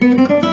cómo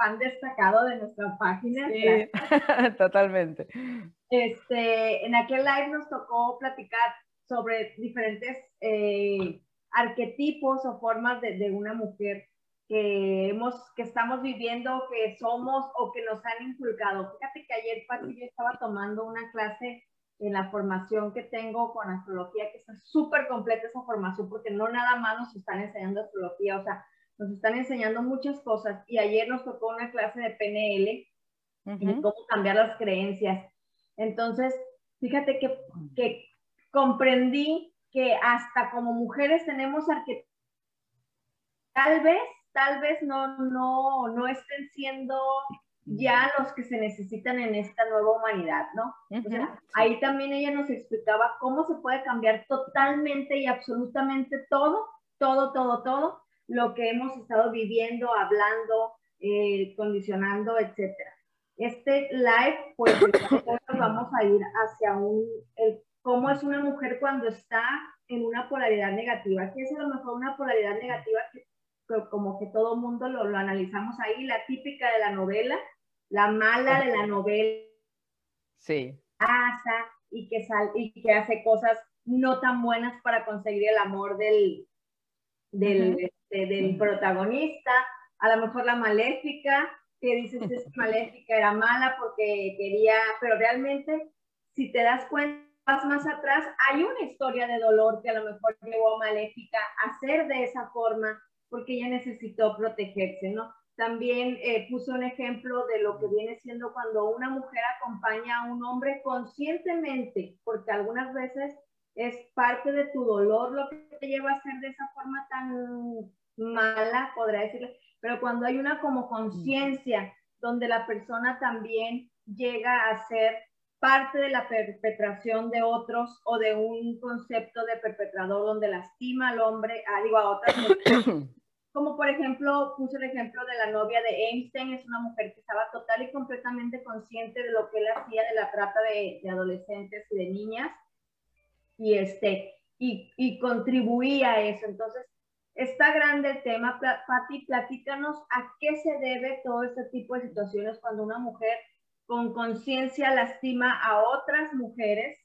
fan destacado de nuestra página. Sí, totalmente. Este, en aquel live nos tocó platicar sobre diferentes eh, arquetipos o formas de, de, una mujer que, hemos, que estamos viviendo, que somos o que nos han inculcado. Fíjate que ayer, Pati, yo estaba tomando una clase en la formación que tengo con astrología, que está súper completa esa formación, porque no nada más nos están enseñando astrología, o sea, nos están enseñando muchas cosas. Y ayer nos tocó una clase de PNL y cómo cambiar las creencias. Entonces, fíjate que, que comprendí que hasta como mujeres tenemos arquetipos, tal vez, tal vez no, no, no estén siendo ya los que se necesitan en esta nueva humanidad, ¿no? o sea, ahí también ella nos explicaba cómo se puede cambiar totalmente y absolutamente todo, todo, todo, todo lo que hemos estado viviendo, hablando, eh, condicionando, etcétera. Este live, pues, vamos a ir hacia un, el, cómo es una mujer cuando está en una polaridad negativa. ¿Qué es a lo mejor una polaridad negativa que como que todo mundo lo, lo, analizamos ahí, la típica de la novela, la mala de la novela. Sí. Pasa y que, sal, y que hace cosas no tan buenas para conseguir el amor del, del, este, del protagonista. A lo mejor la maléfica, que dices que es maléfica era mala porque quería, pero realmente, si te das cuenta, más atrás, hay una historia de dolor que a lo mejor llevó a Maléfica a ser de esa forma porque ella necesitó protegerse, ¿no? También eh, puse un ejemplo de lo que viene siendo cuando una mujer acompaña a un hombre conscientemente, porque algunas veces es parte de tu dolor lo que te lleva a ser de esa forma tan mala, podría decirle, pero cuando hay una como conciencia donde la persona también llega a ser parte de la perpetración de otros o de un concepto de perpetrador donde lastima al hombre, ah, digo, a otras como por ejemplo, puse el ejemplo de la novia de Einstein, es una mujer que estaba total y completamente consciente de lo que él hacía de la trata de, de adolescentes y de niñas, y, este, y, y, contribuía a eso. Entonces, está grande el tema. Pati, platícanos a qué se debe todo este tipo de situaciones cuando una mujer con conciencia lastima a otras mujeres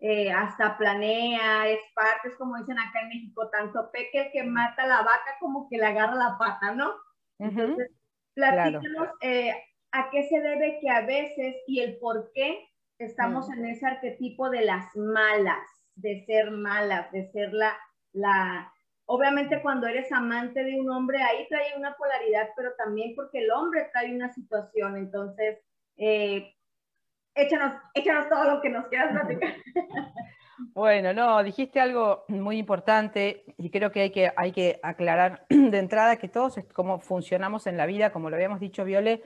eh, hasta planea, es parte, es como dicen acá en México, tanto peque el que mata la vaca como que le agarra la pata, ¿no? Entonces, platícanos eh, a qué se debe que a veces y el por qué estamos en ese arquetipo de las malas, de ser malas, de ser la, la, obviamente cuando eres amante de un hombre, ahí trae una polaridad, pero también porque el hombre trae una situación, entonces, eh, échanos, échanos todo lo que nos quieras platicar. Bueno, no, dijiste algo muy importante y creo que hay que, hay que aclarar de entrada que todos como funcionamos en la vida, como lo habíamos dicho Viole,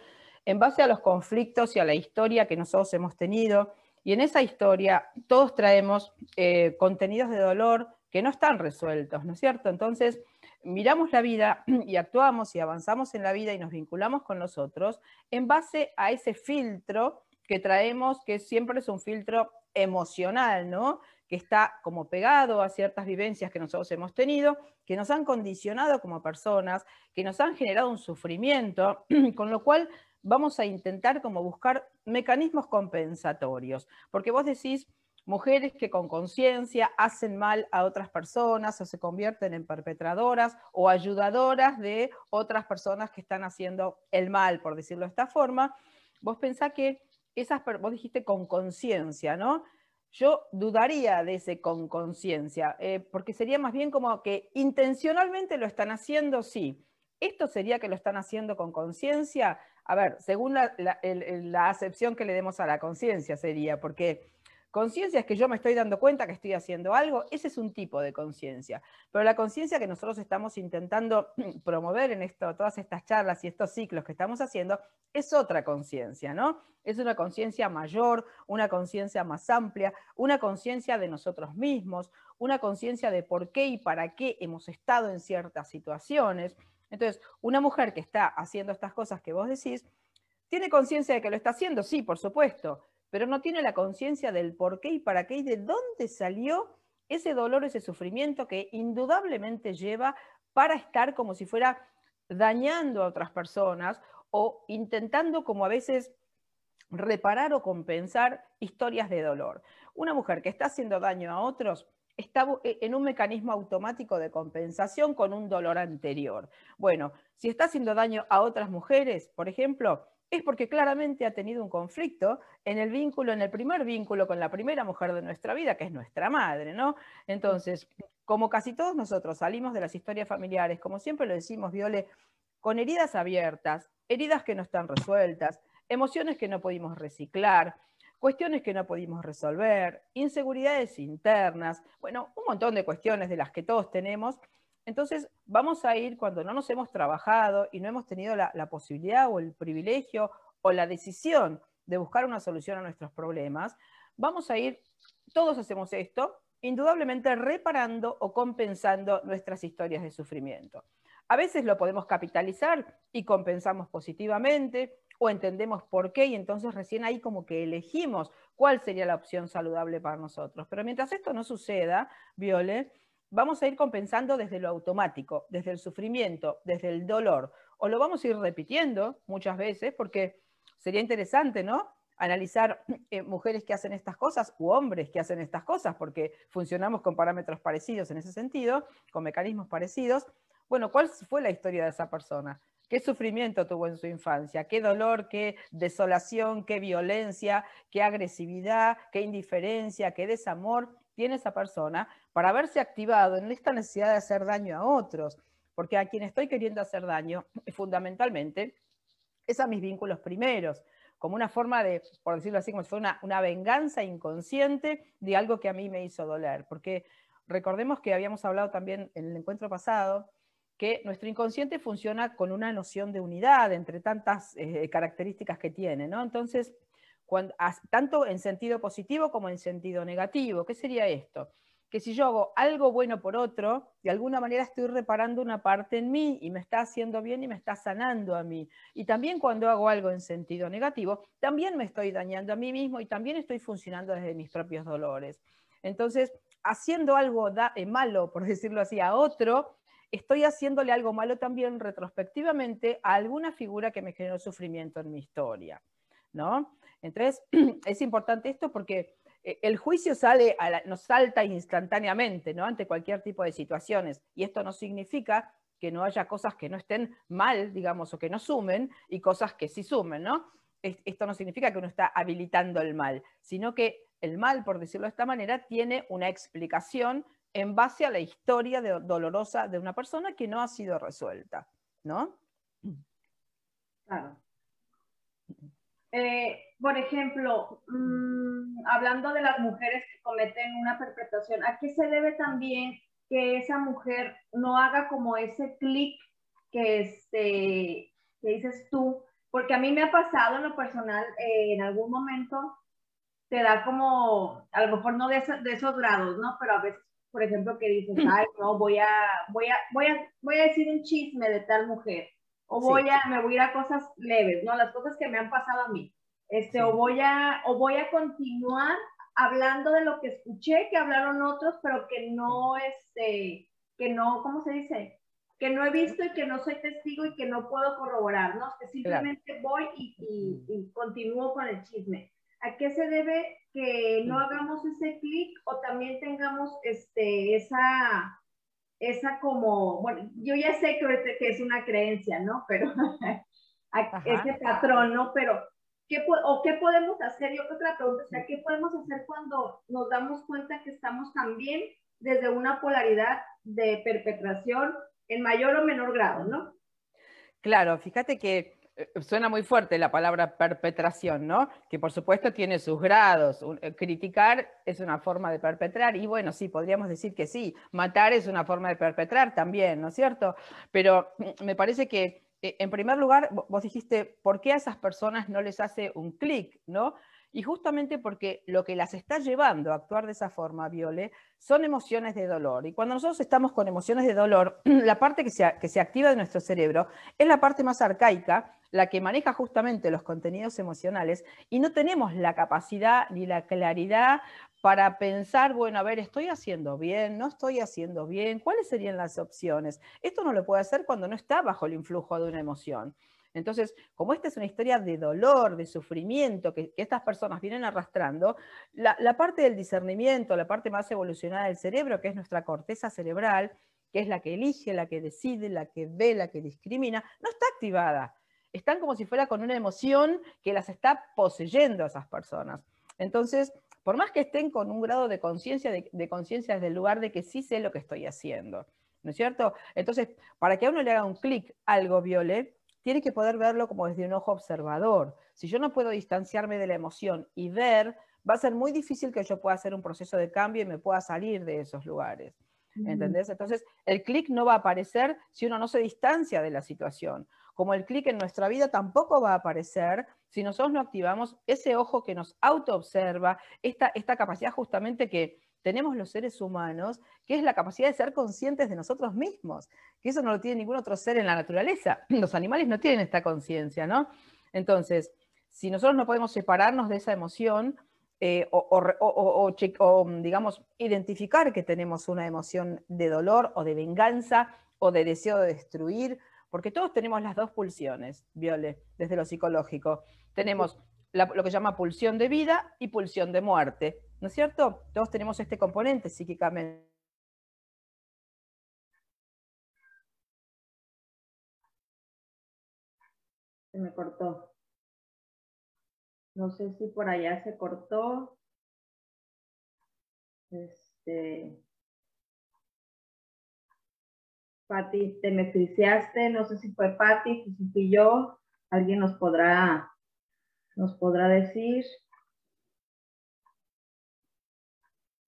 en base a los conflictos y a la historia que nosotros hemos tenido. Y en esa historia todos traemos eh, contenidos de dolor que no están resueltos, ¿no es cierto? Entonces, miramos la vida y actuamos y avanzamos en la vida y nos vinculamos con los otros en base a ese filtro que traemos, que siempre es un filtro emocional, ¿no? Que está como pegado a ciertas vivencias que nosotros hemos tenido, que nos han condicionado como personas, que nos han generado un sufrimiento, con lo cual vamos a intentar como buscar mecanismos compensatorios. Porque vos decís, mujeres que con conciencia hacen mal a otras personas o se convierten en perpetradoras o ayudadoras de otras personas que están haciendo el mal, por decirlo de esta forma. Vos pensás que esas, vos dijiste con conciencia, ¿no? Yo dudaría de ese con conciencia, eh, porque sería más bien como que intencionalmente lo están haciendo, sí. ¿Esto sería que lo están haciendo con conciencia? A ver, según la, la acepción que le demos a la conciencia sería, porque Conciencia es que yo me estoy dando cuenta que estoy haciendo algo, ese es un tipo de conciencia. Pero la conciencia que nosotros estamos intentando promover en esto, todas estas charlas y estos ciclos que estamos haciendo, es otra conciencia, ¿no? Es una conciencia mayor, una conciencia más amplia, una conciencia de nosotros mismos, una conciencia de por qué y para qué hemos estado en ciertas situaciones. Entonces, una mujer que está haciendo estas cosas que vos decís, ¿tiene conciencia de que lo está haciendo? Sí, por supuesto pero no tiene la conciencia del por qué y para qué y de dónde salió ese dolor, ese sufrimiento que indudablemente lleva para estar como si fuera dañando a otras personas o intentando como a veces reparar o compensar historias de dolor. Una mujer que está haciendo daño a otros está e, en un mecanismo automático de compensación con un dolor anterior. Bueno, si está haciendo daño a otras mujeres, por ejemplo, es porque claramente ha tenido un conflicto en el vínculo, en el primer vínculo con la primera mujer de nuestra vida, que es nuestra madre, ¿no? Entonces, como casi todos nosotros salimos de las historias familiares, como siempre lo decimos, Viole, con heridas abiertas, heridas que no están resueltas, emociones que no pudimos reciclar, cuestiones que no pudimos resolver, inseguridades internas, bueno, un montón de cuestiones de las que todos tenemos entonces, vamos a ir cuando no nos hemos trabajado y no hemos tenido la, posibilidad o el privilegio o la decisión de buscar una solución a nuestros problemas, vamos a ir, todos hacemos esto, indudablemente reparando o compensando nuestras historias de sufrimiento. A veces lo podemos capitalizar y compensamos positivamente o entendemos por qué y entonces recién ahí como que elegimos cuál sería la opción saludable para nosotros. Pero mientras esto no suceda, Viole, vamos a ir compensando desde lo automático, desde el sufrimiento, desde el dolor, o lo vamos a ir repitiendo muchas veces, porque sería interesante, ¿no? Analizar eh, mujeres que hacen estas cosas u hombres que hacen estas cosas, porque funcionamos con parámetros parecidos en ese sentido, con mecanismos parecidos. Bueno, ¿cuál fue la historia de esa persona? ¿Qué sufrimiento tuvo en su infancia? ¿Qué dolor, qué desolación, qué violencia, qué agresividad, qué indiferencia, qué desamor tiene esa persona para haberse activado en esta necesidad de hacer daño a otros, porque a quien estoy queriendo hacer daño, fundamentalmente, es a mis vínculos primeros, como una forma de, por decirlo así, como si fuera una, venganza inconsciente de algo que a mí me hizo doler, porque recordemos que habíamos hablado también en el encuentro pasado, que nuestro inconsciente funciona con una noción de unidad entre tantas eh, características que tiene, ¿no? Entonces, tanto en sentido positivo como en sentido negativo. ¿Qué sería esto? Que si yo hago algo bueno por otro, de alguna manera estoy reparando una parte en mí y me está haciendo bien y me está sanando a mí. Y también cuando hago algo en sentido negativo, también me estoy dañando a mí mismo y también estoy funcionando desde mis propios dolores. Entonces, haciendo algo eh, malo, por decirlo así, a otro, estoy haciéndole algo malo también retrospectivamente a alguna figura que me generó sufrimiento en mi historia. ¿No? Entonces, es importante esto porque eh, el juicio sale nos salta instantáneamente, ¿no? Ante cualquier tipo de situaciones. Y esto no significa que no haya cosas que no estén mal, digamos, o que no sumen, y cosas que sí sumen, ¿no? Esto no significa que uno está habilitando el mal, sino que el mal, por decirlo de esta manera, tiene una explicación en base a la historia dolorosa de una persona que no ha sido resuelta, ¿no? Claro. Eh, por ejemplo, mm, hablando de las mujeres que cometen una perpetración, ¿a qué se debe también que esa mujer no haga como ese clic que, este, que dices tú? Porque a mí me ha pasado en lo personal, eh, en algún momento te da como, a lo mejor no de, de, esos grados, ¿no? Pero a veces, por ejemplo, que dices, ay, no, voy a, voy a, voy a, voy a decir un chisme de tal mujer o voy a, me voy a ir a cosas leves, ¿no? Las cosas que me han pasado a mí. Este, o, voy a, o voy a continuar hablando de lo que escuché que hablaron otros, pero que no, este, que no, ¿cómo se dice? Que no he visto y que no soy testigo y que no puedo corroborar, ¿no? Que simplemente voy y, y, y, continúo con el chisme. ¿A qué se debe que no hagamos ese clic o también tengamos este, esa, esa como, bueno, yo ya sé que, que es una creencia, ¿no? Pero ese patrón, ¿no? Pero, ¿qué, o qué podemos hacer? Yo otra pregunta, o sea, ¿qué podemos hacer cuando nos damos cuenta que estamos también desde una polaridad de perpetración en mayor o menor grado, ¿no? Claro, fíjate que suena muy fuerte la palabra perpetración, ¿no? Que por supuesto tiene sus grados. Eh, criticar es una forma de perpetrar y bueno, sí, podríamos decir que sí. Matar es una forma de perpetrar también, ¿no es cierto? Pero me parece que, eh, en primer lugar, vos dijiste, ¿por qué a esas personas no les hace un clic, ¿no? Y justamente porque lo que las está llevando a actuar de esa forma, Viole, son emociones de dolor. Y cuando nosotros estamos con emociones de dolor, la parte que se, que se activa de nuestro cerebro es la parte más arcaica, la que maneja justamente los contenidos emocionales, y no tenemos la capacidad ni la claridad para pensar, bueno, a ver, ¿estoy haciendo bien? ¿No estoy haciendo bien? ¿Cuáles serían las opciones? Esto no lo puede hacer cuando no está bajo el influjo de una emoción. Entonces, como esta es una historia de dolor, de sufrimiento que, estas personas vienen arrastrando, la, parte del discernimiento, la parte más evolucionada del cerebro, que es nuestra corteza cerebral, que es la que elige, la que decide, la que ve, la que discrimina, no está activada. Están como si fuera con una emoción que las está poseyendo a esas personas. Entonces, por más que estén con un grado de conciencia, de, de conciencia desde el lugar de que sí sé lo que estoy haciendo, ¿no es cierto? Entonces, para que a uno le haga un clic algo viole, tiene que poder verlo como desde un ojo observador. Si yo no puedo distanciarme de la emoción y ver, va a ser muy difícil que yo pueda hacer un proceso de cambio y me pueda salir de esos lugares. ¿Entendés? Entonces, el clic no va a aparecer si uno no se distancia de la situación. Como el clic en nuestra vida tampoco va a aparecer si nosotros no activamos ese ojo que nos autoobserva, esta, esta capacidad justamente que, tenemos los seres humanos, que es la capacidad de ser conscientes de nosotros mismos, que eso no lo tiene ningún otro ser en la naturaleza. Los animales no tienen esta conciencia, ¿no? Entonces, si nosotros no podemos separarnos de esa emoción eh, o, digamos, identificar que tenemos una emoción de dolor o de venganza o de deseo de destruir, porque todos tenemos las dos pulsiones, Viole, desde lo psicológico. Tenemos lo que llama pulsión de vida y pulsión de muerte. ¿No es cierto? Todos tenemos este componente psíquicamente. Se me cortó. No sé si por allá se cortó. Este. Pati, te me no sé si fue Pati, si fui yo, alguien nos podrá, nos podrá decir.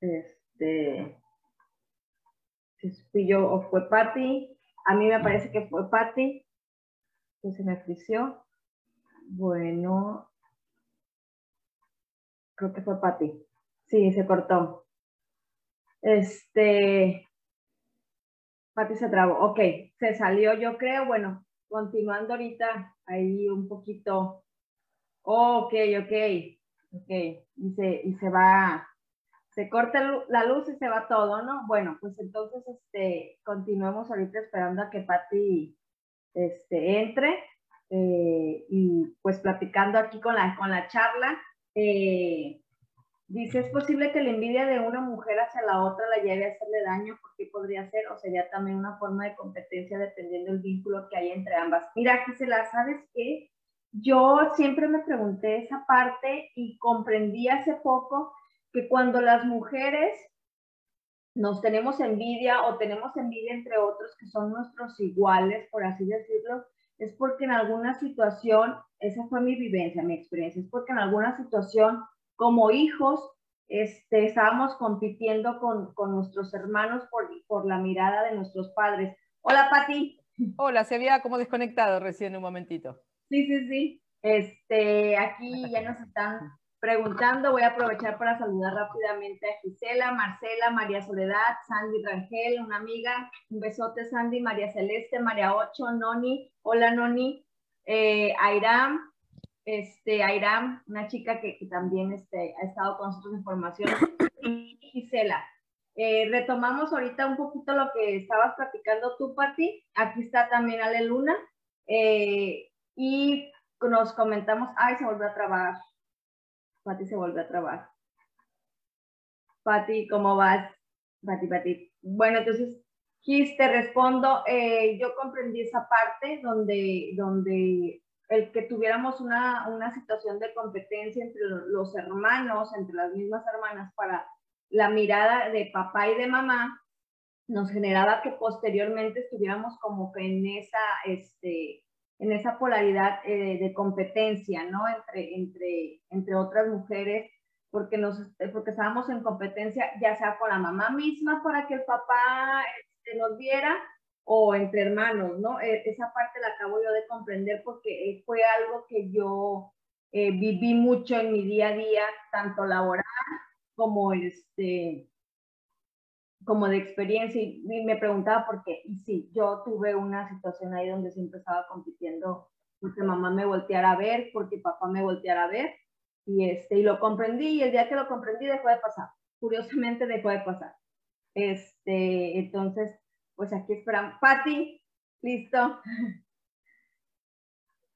Este, si fui yo o fue Patty. A mí me parece que fue Patty que se me frició. Bueno, creo que fue Patty. Sí, se cortó. Este, Patty se trabó. Ok, se salió, yo creo. Bueno, continuando ahorita ahí un poquito. ok, ok, ok. Y se, y se va se corta la luz y se va todo, ¿no? Bueno, pues entonces este, continuemos ahorita esperando a que Patti este, entre eh, y pues platicando aquí con la, con la charla. Eh, dice, ¿es posible que la envidia de una mujer hacia la otra la lleve a hacerle daño? ¿Por qué podría ser? ¿O sería también una forma de competencia dependiendo del vínculo que hay entre ambas? Mira, la ¿sabes qué? Yo siempre me pregunté esa parte y comprendí hace poco que cuando las mujeres nos tenemos envidia o tenemos envidia entre otros que son nuestros iguales, por así decirlo, es porque en alguna situación, esa fue mi vivencia, mi experiencia, es porque en alguna situación como hijos este, estábamos compitiendo con, con nuestros hermanos por, por la mirada de nuestros padres. Hola, Pati. Hola, se había como desconectado recién un momentito. Sí, sí, sí. Este, aquí ya nos están preguntando. Voy a aprovechar para saludar rápidamente a Gisela, Marcela, María Soledad, Sandy Rangel, una amiga. Un besote, Sandy, María Celeste, María Ocho, Noni. Hola, Noni. Eh, Airam, este, Airam, una chica que, también este, ha estado con nosotros en formación. Y Gisela. Eh, retomamos ahorita un poquito lo que estabas platicando tú, Pati. Aquí está también Ale Luna. Eh, y nos comentamos, ay, se volvió a trabajar Pati se vuelve a trabar. Pati, ¿cómo vas? Pati, Pati. Bueno, entonces, Gis, te respondo. Eh, yo comprendí esa parte donde, donde el que tuviéramos una, una situación de competencia entre los hermanos, entre las mismas hermanas, para la mirada de papá y de mamá, nos generaba que posteriormente estuviéramos como que en esa, este, en esa polaridad eh, de competencia, ¿no? Entre, entre, entre otras mujeres, porque, nos, porque estábamos en competencia ya sea con la mamá misma para que el papá este, nos viera o entre hermanos, ¿no? E, esa parte la acabo yo de comprender porque fue algo que yo eh, viví mucho en mi día a día, tanto laboral como este como de experiencia y, me preguntaba por qué. Y sí, yo tuve una situación ahí donde siempre estaba compitiendo porque mamá me volteara a ver, porque papá me volteara a ver y, este, y lo comprendí y el día que lo comprendí dejó de pasar. Curiosamente dejó de pasar. Este, entonces, pues aquí esperamos. Patti, listo.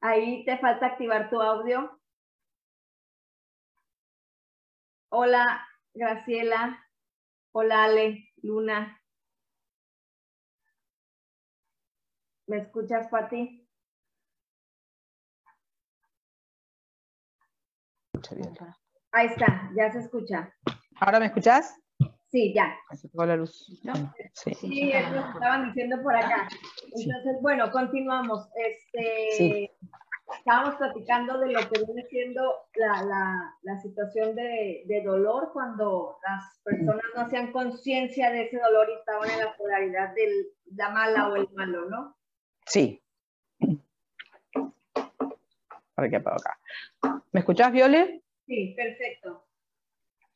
Ahí te falta activar tu audio. Hola, Graciela. Hola, Ale, Luna. ¿Me escuchas, Pati? Ahí está, ya se escucha. ¿Ahora me escuchas? Sí, ya. Se la luz. Sí, sí eso estaban diciendo por acá. Entonces, bueno, continuamos. Este, estábamos platicando de lo que viene siendo la, la, situación de, de, dolor cuando las personas no hacían conciencia de ese dolor y estaban en la polaridad de la mala o el malo, ¿no? Sí. Para que acá. ¿Me escuchás, Viole? Sí, perfecto.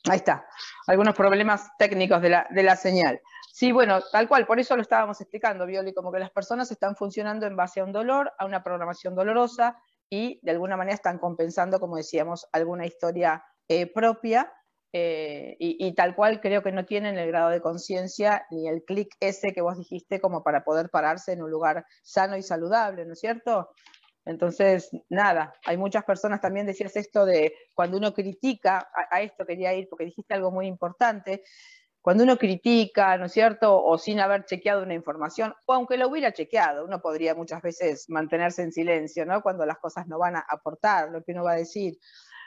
Ahí está. Algunos problemas técnicos de la, señal. Sí, bueno, tal cual, por eso lo estábamos explicando, Violi, como que las personas están funcionando en base a un dolor, a una programación dolorosa y de alguna manera están compensando, como decíamos, alguna historia eh, propia eh, y, tal cual creo que no tienen el grado de conciencia ni el clic ese que vos dijiste como para poder pararse en un lugar sano y saludable, ¿no es cierto? Entonces, nada, hay muchas personas también decías esto de cuando uno critica, a esto quería ir porque dijiste algo muy importante, cuando uno critica, ¿no es cierto? O sin haber chequeado una información, o aunque lo hubiera chequeado, uno podría muchas veces mantenerse en silencio, ¿no? Cuando las cosas no van a aportar lo que uno va a decir.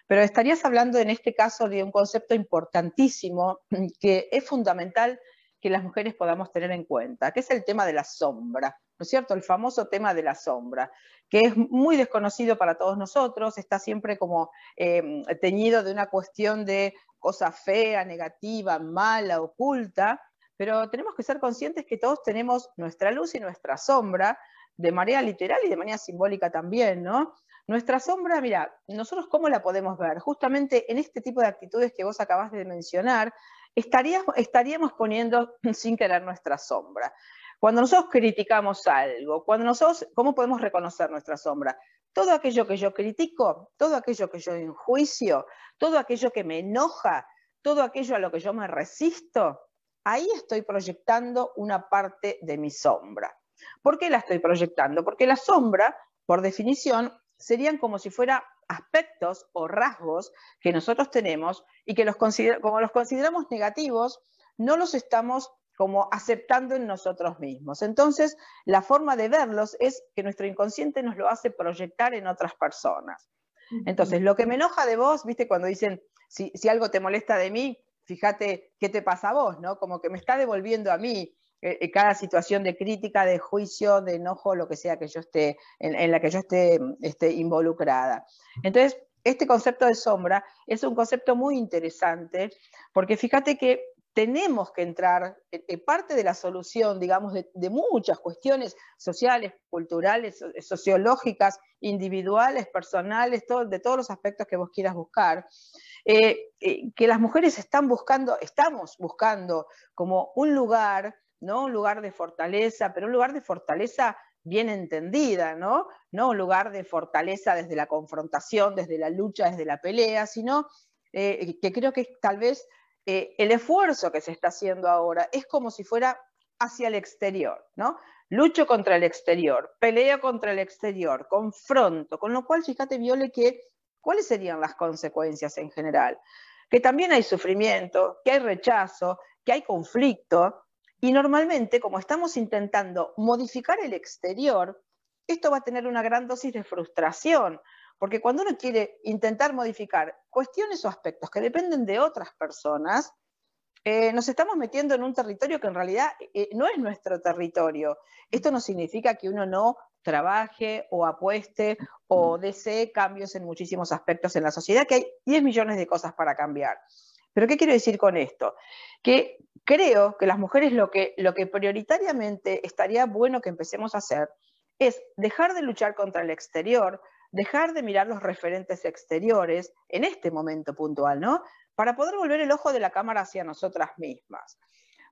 Pero estarías hablando en este caso de un concepto importantísimo que es fundamental que las mujeres podamos tener en cuenta, que es el tema de la sombra, ¿no es cierto? El famoso tema de la sombra, que es muy desconocido para todos nosotros, está siempre como eh, teñido de una cuestión de cosa fea, negativa, mala, oculta, pero tenemos que ser conscientes que todos tenemos nuestra luz y nuestra sombra, de manera literal y de manera simbólica también, ¿no? Nuestra sombra, mira, nosotros cómo la podemos ver? Justamente en este tipo de actitudes que vos acabas de mencionar, estaríamos, poniendo sin querer nuestra sombra. Cuando nosotros criticamos algo, cuando nosotros, ¿cómo podemos reconocer nuestra sombra? todo aquello que yo critico, todo aquello que yo enjuicio, todo aquello que me enoja, todo aquello a lo que yo me resisto, ahí estoy proyectando una parte de mi sombra. ¿Por qué la estoy proyectando? Porque la sombra, por definición, serían como si fuera aspectos o rasgos que nosotros tenemos y que los como los consideramos negativos, no los estamos como aceptando en nosotros mismos. Entonces, la forma de verlos es que nuestro inconsciente nos lo hace proyectar en otras personas. Entonces, lo que me enoja de vos, viste, cuando dicen, si, algo te molesta de mí, fíjate qué te pasa a vos, ¿no? Como que me está devolviendo a mí eh, eh, cada situación de crítica, de juicio, de enojo, lo que sea que yo esté, en, la que yo esté, esté involucrada. Entonces, este concepto de sombra es un concepto muy interesante, porque fíjate que tenemos que entrar, en eh, parte de la solución, digamos, de, muchas cuestiones sociales, culturales, sociológicas, individuales, personales, de todos los aspectos que vos quieras buscar, eh, eh, que las mujeres están buscando, estamos buscando como un lugar, ¿no? Un lugar de fortaleza, pero un lugar de fortaleza bien entendida, ¿no? No un lugar de fortaleza desde la confrontación, desde la lucha, desde la pelea, sino que creo que tal vez eh, el esfuerzo que se está haciendo ahora es como si fuera hacia el exterior, ¿no? Lucho contra el exterior, peleo contra el exterior, confronto, con lo cual fíjate, Viole, que ¿cuáles serían las consecuencias en general? Que también hay sufrimiento, que hay rechazo, que hay conflicto, y normalmente, como estamos intentando modificar el exterior, esto va a tener una gran dosis de frustración, porque cuando uno quiere intentar modificar cuestiones o aspectos que dependen de otras personas, eh, nos estamos metiendo en un territorio que en realidad eh, no es nuestro territorio. Esto no significa que uno no trabaje o apueste o desee cambios en muchísimos aspectos en la sociedad, que hay 10 millones de cosas para cambiar. Pero ¿qué quiero decir con esto? Que creo que las mujeres lo que, lo que prioritariamente estaría bueno que empecemos a hacer es dejar de luchar contra el exterior, dejar de mirar los referentes exteriores en este momento puntual, ¿no? Para poder volver el ojo de la cámara hacia nosotras mismas.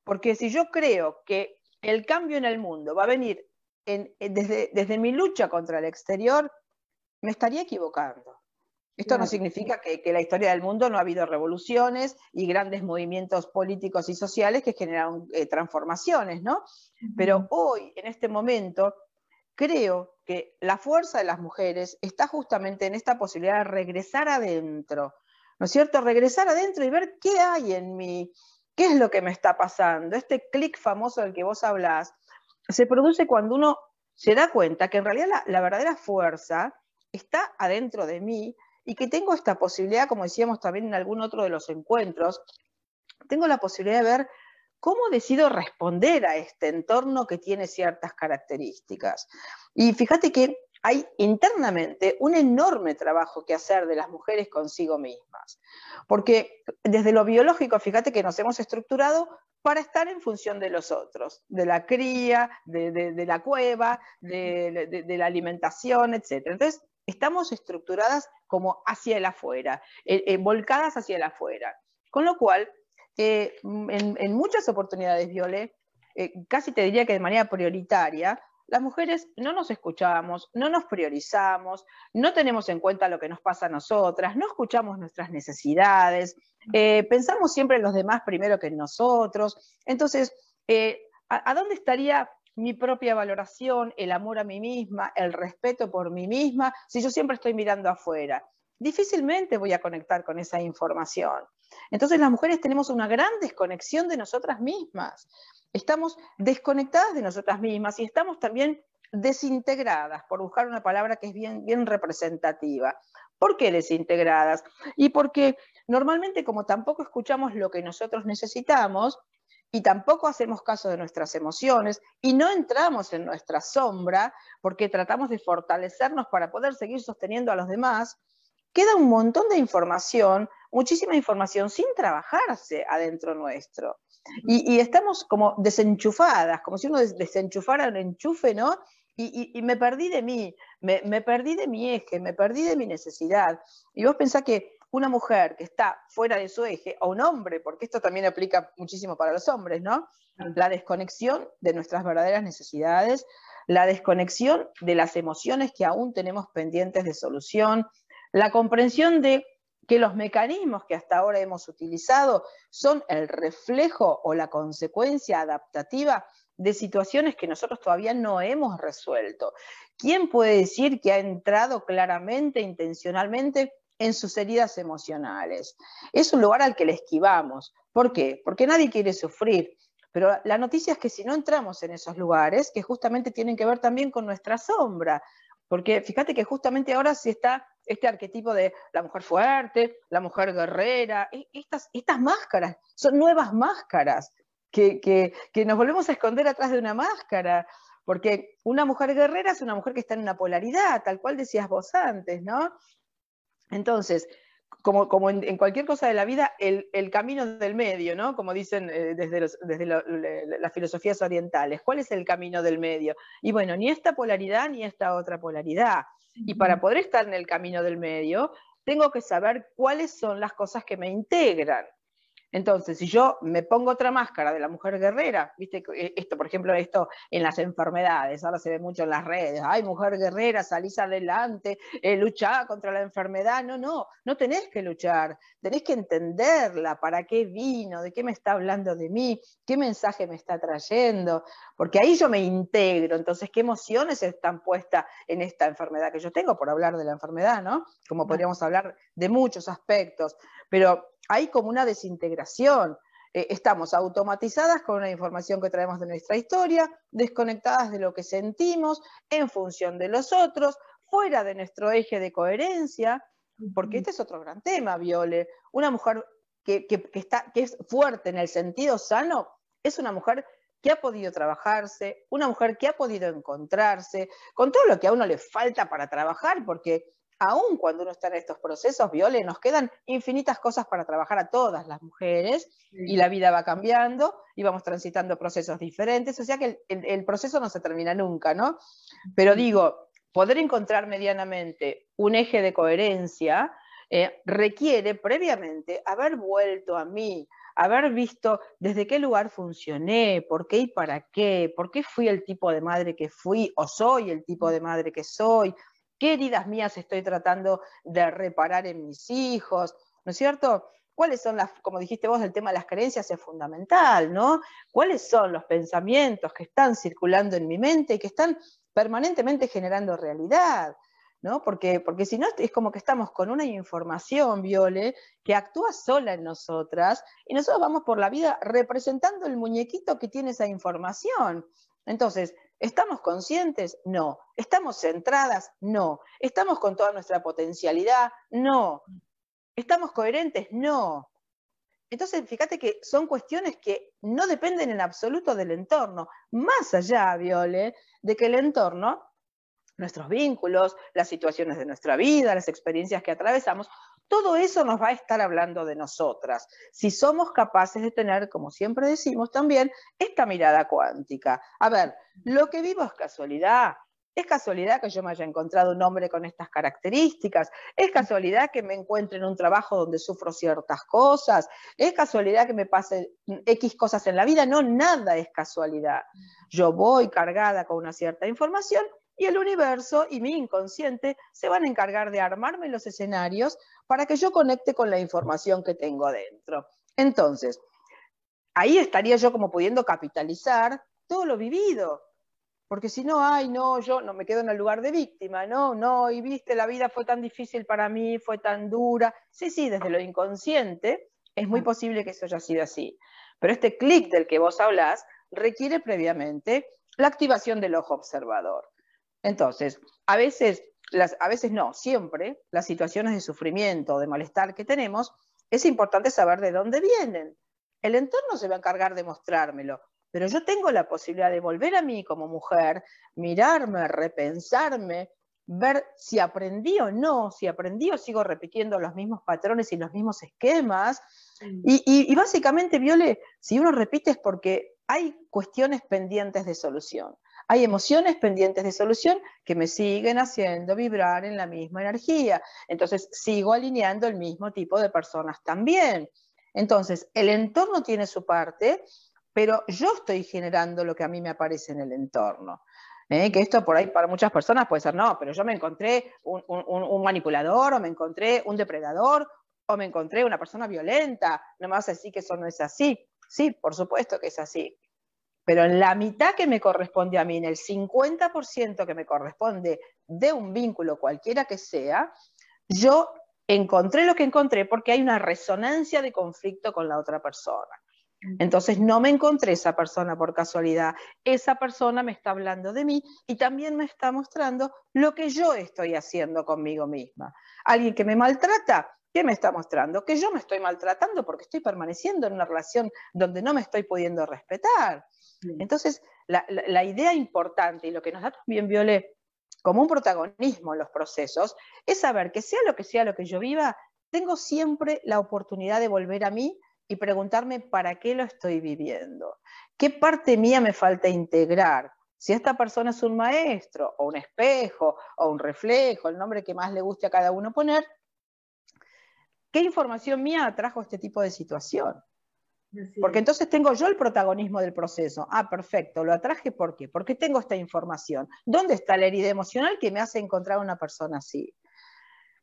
Porque si yo creo que el cambio en el mundo va a venir desde, desde, mi lucha contra el exterior, me estaría equivocando. Esto no significa que, que, la historia del mundo no ha habido revoluciones y grandes movimientos políticos y sociales que generaron eh, transformaciones, ¿no? Pero hoy, en este momento, creo que la fuerza de las mujeres está justamente en esta posibilidad de regresar adentro, ¿no es cierto? Regresar adentro y ver qué hay en mí, qué es lo que me está pasando. Este clic famoso del que vos hablás se produce cuando uno se da cuenta que en realidad la, la verdadera fuerza está adentro de mí y que tengo esta posibilidad, como decíamos también en algún otro de los encuentros, tengo la posibilidad de ver ¿Cómo decido responder a este entorno que tiene ciertas características? Y fíjate que hay internamente un enorme trabajo que hacer de las mujeres consigo mismas, porque desde lo biológico, fíjate que nos hemos estructurado para estar en función de los otros, de la cría, de, la cueva, de, la alimentación, etc. Entonces, estamos estructuradas como hacia el afuera, eh, eh, volcadas hacia el afuera. Con lo cual, en, muchas oportunidades, Viole, eh, casi te diría que de manera prioritaria, las mujeres no nos escuchamos, no nos priorizamos, no tenemos en cuenta lo que nos pasa a nosotras, no escuchamos nuestras necesidades, eh, pensamos siempre en los demás primero que en nosotros. Entonces, eh, ¿a, dónde estaría mi propia valoración, el amor a mí misma, el respeto por mí misma, si yo siempre estoy mirando afuera? Difícilmente voy a conectar con esa información. Entonces las mujeres tenemos una gran desconexión de nosotras mismas. Estamos desconectadas de nosotras mismas y estamos también desintegradas, por buscar una palabra que es bien, bien representativa. ¿Por qué desintegradas? Y porque normalmente como tampoco escuchamos lo que nosotros necesitamos y tampoco hacemos caso de nuestras emociones y no entramos en nuestra sombra porque tratamos de fortalecernos para poder seguir sosteniendo a los demás, queda un montón de información, muchísima información sin trabajarse adentro nuestro. Y, estamos como desenchufadas, como si uno desenchufara un enchufe, ¿no? Y, me perdí de mí, me, me, perdí de mi eje, me perdí de mi necesidad. Y vos pensás que una mujer que está fuera de su eje, o un hombre, porque esto también aplica muchísimo para los hombres, ¿no? La desconexión de nuestras verdaderas necesidades, la desconexión de las emociones que aún tenemos pendientes de solución, la comprensión de que los mecanismos que hasta ahora hemos utilizado son el reflejo o la consecuencia adaptativa de situaciones que nosotros todavía no hemos resuelto. ¿Quién puede decir que ha entrado claramente, intencionalmente, en sus heridas emocionales? Es un lugar al que le esquivamos. ¿Por qué? Porque nadie quiere sufrir. Pero la noticia es que si no entramos en esos lugares, que justamente tienen que ver también con nuestra sombra, porque fíjate que justamente ahora se está este arquetipo de la mujer fuerte, la mujer guerrera, e, estas, estas máscaras, son nuevas máscaras, que, que, nos volvemos a esconder atrás de una máscara, porque una mujer guerrera es una mujer que está en una polaridad, tal cual decías vos antes, ¿no? Entonces, como, en, cualquier cosa de la vida, el, camino del medio, ¿no? Como dicen eh, desde, desde las filosofías orientales. ¿Cuál es el camino del medio? Y bueno, ni esta polaridad ni esta otra polaridad. Y para poder estar en el camino del medio, tengo que saber cuáles son las cosas que me integran. Entonces, si yo me pongo otra máscara de la mujer guerrera, viste, eh, esto, por ejemplo, esto en las enfermedades, ahora se ve mucho en las redes, ay, mujer guerrera, salís adelante, eh, luchá contra la enfermedad. No, no, no tenés que luchar, tenés que entenderla, para qué vino, de qué me está hablando de mí, qué mensaje me está trayendo, porque ahí yo me integro, entonces, qué emociones están puestas en esta enfermedad que yo tengo, por hablar de la enfermedad, ¿no? Como podríamos hablar de muchos aspectos, pero hay como una desintegración. Eh, estamos automatizadas con la información que traemos de nuestra historia, desconectadas de lo que sentimos, en función de los otros, fuera de nuestro eje de coherencia, porque este es otro gran tema, Viole. Una mujer que, está, que es fuerte en el sentido sano es una mujer que ha podido trabajarse, una mujer que ha podido encontrarse, con todo lo que a uno le falta para trabajar, porque aún cuando uno está en estos procesos, Viole, nos quedan infinitas cosas para trabajar a todas las mujeres y la vida va cambiando y vamos transitando procesos diferentes, o sea que el, proceso no se termina nunca, ¿no? Pero digo, poder encontrar medianamente un eje de coherencia eh, requiere previamente haber vuelto a mí, haber visto desde qué lugar funcioné, por qué y para qué, por qué fui el tipo de madre que fui o soy el tipo de madre que soy, qué heridas mías estoy tratando de reparar en mis hijos, ¿no es cierto? ¿Cuáles son las, como dijiste vos, el tema de las creencias es fundamental, ¿no? ¿Cuáles son los pensamientos que están circulando en mi mente y que están permanentemente generando realidad? ¿no? Porque, porque si no, es como que estamos con una información, Viole, que actúa sola en nosotras y nosotros vamos por la vida representando el muñequito que tiene esa información. Entonces, ¿Estamos conscientes? No. ¿Estamos centradas? No. ¿Estamos con toda nuestra potencialidad? No. ¿Estamos coherentes? No. Entonces, fíjate que son cuestiones que no dependen en absoluto del entorno. Más allá, Viole, de que el entorno, nuestros vínculos, las situaciones de nuestra vida, las experiencias que atravesamos, todo eso nos va a estar hablando de nosotras. Si somos capaces de tener, como siempre decimos también, esta mirada cuántica. A ver, lo que vivo es casualidad. Es casualidad que yo me haya encontrado un hombre con estas características. Es casualidad que me encuentre en un trabajo donde sufro ciertas cosas. Es casualidad que me pase X cosas en la vida. No, nada es casualidad. Yo voy cargada con una cierta información y el universo y mi inconsciente se van a encargar de armarme los escenarios para que yo conecte con la información que tengo adentro. Entonces, ahí estaría yo como pudiendo capitalizar todo lo vivido. Porque si no, ay, no, yo no me quedo en el lugar de víctima, no, no, y viste, la vida fue tan difícil para mí, fue tan dura. Sí, sí, desde lo inconsciente es muy posible que eso haya sido así. Pero este clic del que vos hablás requiere previamente la activación del ojo observador. Entonces, a veces, a veces no, siempre, las situaciones de sufrimiento o de malestar que tenemos, es importante saber de dónde vienen. El entorno se va a encargar de mostrármelo, pero yo tengo la posibilidad de volver a mí como mujer, mirarme, repensarme, ver si aprendí o no, si aprendí o sigo repitiendo los mismos patrones y los mismos esquemas. Y, y básicamente, Viole, si uno repite es porque hay cuestiones pendientes de solución hay emociones pendientes de solución que me siguen haciendo vibrar en la misma energía. Entonces, sigo alineando el mismo tipo de personas también. Entonces, el entorno tiene su parte, pero yo estoy generando lo que a mí me aparece en el entorno. ¿eh? Que esto por ahí para muchas personas puede ser, no, pero yo me encontré un, un manipulador o me encontré un depredador o me encontré una persona violenta. No me vas a decir que eso no es así. Sí, por supuesto que es así pero en la mitad que me corresponde a mí, en el 50% que me corresponde de un vínculo cualquiera que sea, yo encontré lo que encontré porque hay una resonancia de conflicto con la otra persona. Entonces no me encontré esa persona por casualidad, esa persona me está hablando de mí y también me está mostrando lo que yo estoy haciendo conmigo misma. Alguien que me maltrata, ¿qué me está mostrando? Que yo me estoy maltratando porque estoy permaneciendo en una relación donde no me estoy pudiendo respetar. Entonces, la, idea importante y lo que nos da también Viole como un protagonismo en los procesos es saber que sea lo que sea lo que yo viva, tengo siempre la oportunidad de volver a mí y preguntarme para qué lo estoy viviendo. ¿Qué parte mía me falta integrar? Si esta persona es un maestro o un espejo o un reflejo, el nombre que más le guste a cada uno poner, ¿qué información mía trajo este tipo de situación? Porque entonces tengo yo el protagonismo del proceso. Ah, perfecto, lo atraje ¿por qué? Porque tengo esta información. ¿Dónde está la herida emocional que me hace encontrar a una persona así?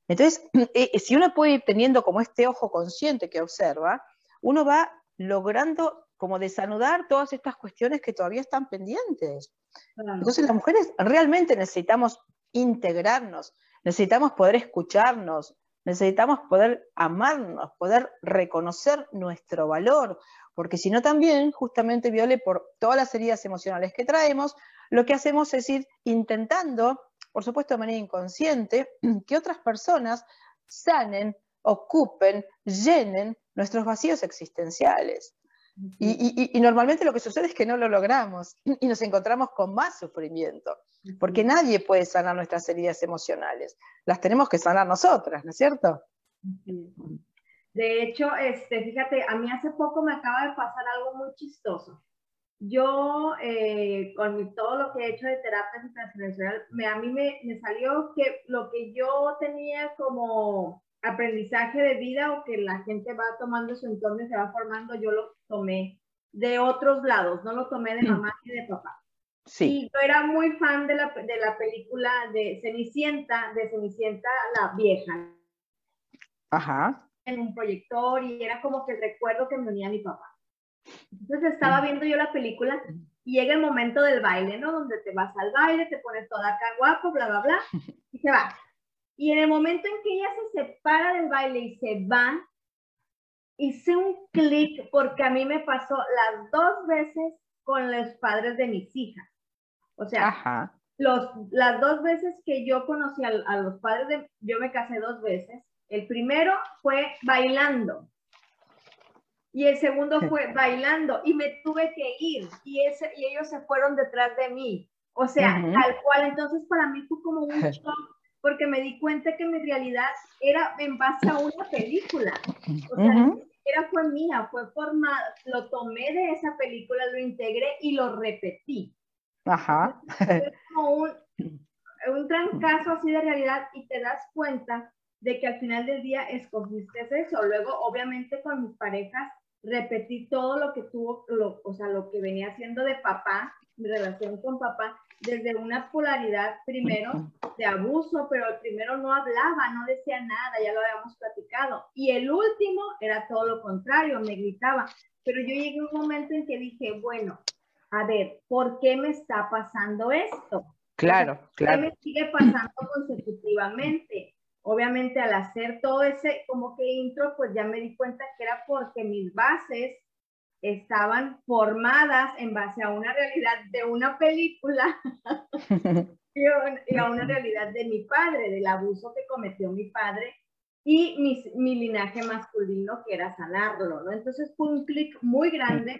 Entonces, eh, si uno puede ir teniendo como este ojo consciente que observa, uno va logrando como desanudar todas estas cuestiones que todavía están pendientes. Entonces las mujeres realmente necesitamos integrarnos, necesitamos poder escucharnos, necesitamos poder amarnos, poder reconocer nuestro valor, porque si no también, justamente, Viole, por todas las heridas emocionales que traemos, lo que hacemos es ir intentando, por supuesto de manera inconsciente, que otras personas sanen, ocupen, llenen nuestros vacíos existenciales. Y, normalmente lo que sucede es que no lo logramos y nos encontramos con más sufrimiento, porque nadie puede sanar nuestras heridas emocionales, las tenemos que sanar nosotras, ¿no es cierto? De hecho, este, fíjate, a mí hace poco me acaba de pasar algo muy chistoso. Yo, eh, con todo lo que he hecho de terapia internacional, me, a mí me, me salió que lo que yo tenía como aprendizaje de vida o que la gente va tomando su entorno y se va formando, yo lo tomé de otros lados, no lo tomé de mm. mamá ni de papá. Sí. Y yo era muy fan de la, de la película de Cenicienta, de Cenicienta la vieja. Ajá. En un proyector y era como que el recuerdo que me unía a mi papá. Entonces estaba viendo yo la película y llega el momento del baile, ¿no? Donde te vas al baile, te pones toda acá guapo, bla, bla, bla, y se va. Y en el momento en que ella se separa del baile y se va, hice un clic porque a mí me pasó las dos veces con los padres de mis hijas. O sea, Los, las dos veces que yo conocí a, a, los padres de, yo me casé dos veces. El primero fue bailando y el segundo fue bailando y me tuve que ir y, ese, y ellos se fueron detrás de mí. O sea, tal cual. Entonces para mí fue como un shock porque me di cuenta que mi realidad era en base a una película. O sea, era fue mía, fue formada, lo tomé de esa película, lo integré y lo repetí. Ajá. Es como un, un trancazo así de realidad y te das cuenta de que al final del día escogiste eso. Luego, obviamente, con mis parejas, repetí todo lo que tuvo, lo, o sea, lo que venía haciendo de papá, mi relación con papá, desde una polaridad primero de abuso, pero el primero no hablaba, no decía nada, ya lo habíamos platicado. Y el último era todo lo contrario, me gritaba. Pero yo llegué a un momento en que dije, bueno, a ver, ¿por qué me está pasando esto? Claro, claro. ¿Qué me sigue pasando consecutivamente? Obviamente al hacer todo ese como que intro, pues ya me di cuenta que era porque mis bases estaban formadas en base a una realidad de una película y a una realidad de mi padre, del abuso que cometió mi padre y mi, mi linaje masculino que era sanarlo, ¿no? Entonces fue un clic muy grande,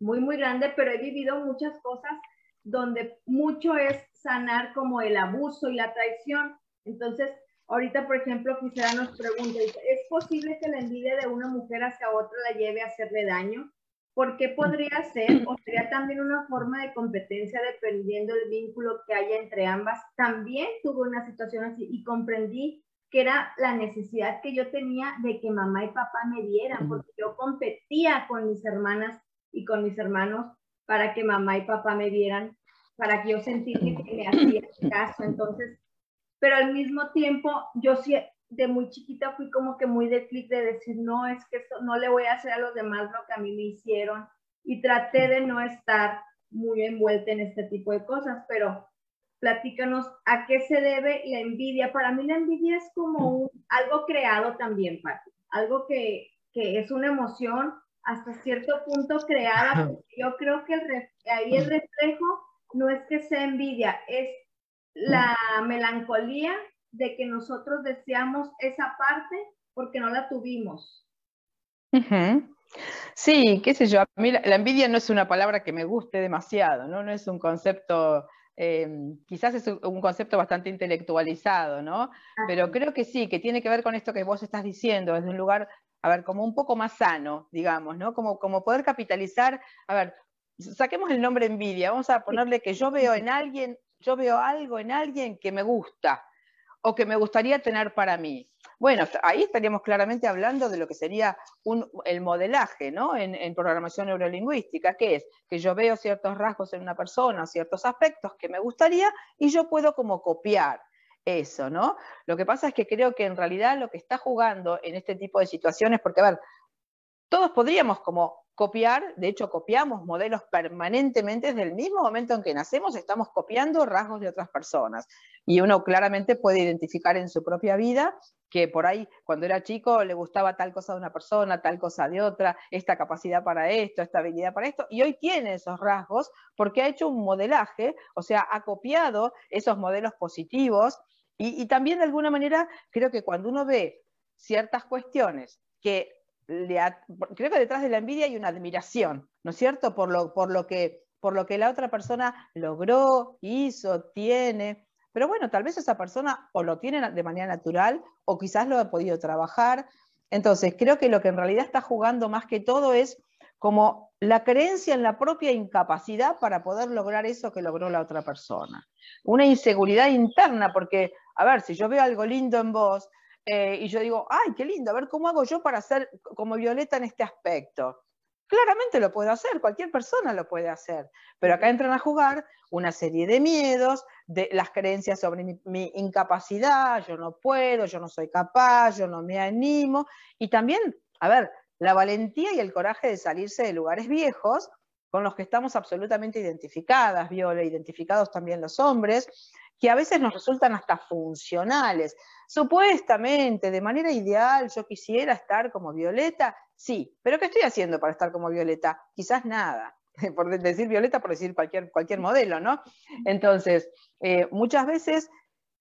muy, muy grande, pero he vivido muchas cosas donde mucho es sanar como el abuso y la traición. Entonces, ahorita, por ejemplo, quisiera nos pregunta, ¿es posible que la envidia de una mujer hacia otra la lleve a hacerle daño? ¿Por qué podría ser o sería también una forma de competencia dependiendo del vínculo que haya entre ambas? También tuve una situación así y comprendí que era la necesidad que yo tenía de que mamá y papá me dieran, porque yo competía con mis hermanas y con mis hermanos para que mamá y papá me dieran, para que yo sentía que me hacían caso. Entonces, pero al mismo tiempo, yo sí de muy chiquita fui como que muy de clic de decir, no, es que esto, no le voy a hacer a los demás lo que a mí me hicieron. Y traté de no estar muy envuelta en este tipo de cosas, pero platícanos a qué se debe la envidia. Para mí la envidia es como algo creado también, Pati, algo que, que, es una emoción hasta cierto punto creada. Yo creo que ahí el reflejo no es que sea envidia, es la melancolía de que nosotros deseamos esa parte porque no la tuvimos. Sí, qué sé yo, a mí la, envidia no es una palabra que me guste demasiado, ¿no? No es un concepto, em, quizás es un, concepto bastante intelectualizado, ¿no? Pero creo que sí, que tiene que ver con esto que vos estás diciendo, desde un lugar, a ver, como un poco más sano, digamos, ¿no? Como, como poder capitalizar, a ver, saquemos el nombre envidia, vamos a ponerle que yo veo en alguien, yo veo algo en alguien que me gusta, o que me gustaría tener para mí. Bueno, ahí estaríamos claramente hablando de lo que sería el modelaje ¿no? en, programación neurolingüística, que es que yo veo ciertos rasgos en una persona, ciertos aspectos que me gustaría y yo puedo como copiar eso, ¿no? Lo que pasa es que creo que en realidad lo que está jugando en este tipo de situaciones, porque a ver, todos podríamos como copiar, de hecho copiamos modelos permanentemente desde el mismo momento en que nacemos, estamos copiando rasgos de otras personas. Y uno claramente puede identificar en su propia vida que por ahí cuando era chico le gustaba tal cosa de una persona, tal cosa de otra, esta capacidad para esto, esta habilidad para esto, y hoy tiene esos rasgos porque ha hecho un modelaje, o sea, ha copiado esos modelos positivos y, también de alguna manera creo que cuando uno ve ciertas cuestiones que creo que detrás de la envidia hay una admiración, ¿no es cierto? Por lo, por lo, que, por lo que la otra persona logró, hizo, tiene. Pero bueno, tal vez esa persona o lo tiene de manera natural o quizás lo ha podido trabajar. Entonces, creo que lo que en realidad está jugando más que todo es como la creencia en la propia incapacidad para poder lograr eso que logró la otra persona. Una inseguridad interna, porque, a ver, si yo veo algo lindo en vos, eh, y yo digo, ay, qué lindo, a ver cómo hago yo para ser como Violeta en este aspecto. Claramente lo puedo hacer, cualquier persona lo puede hacer, pero acá entran a jugar una serie de miedos, de las creencias sobre mi, incapacidad, yo no puedo, yo no soy capaz, yo no me animo, y también, a ver, la valentía y el coraje de salirse de lugares viejos con los que estamos absolutamente identificadas, Viola, identificados también los hombres, que a veces nos resultan hasta funcionales. Supuestamente, de manera ideal, yo quisiera estar como Violeta, sí, pero ¿qué estoy haciendo para estar como Violeta? Quizás nada. Por decir Violeta, por decir cualquier, cualquier modelo, ¿no? Entonces, eh, muchas veces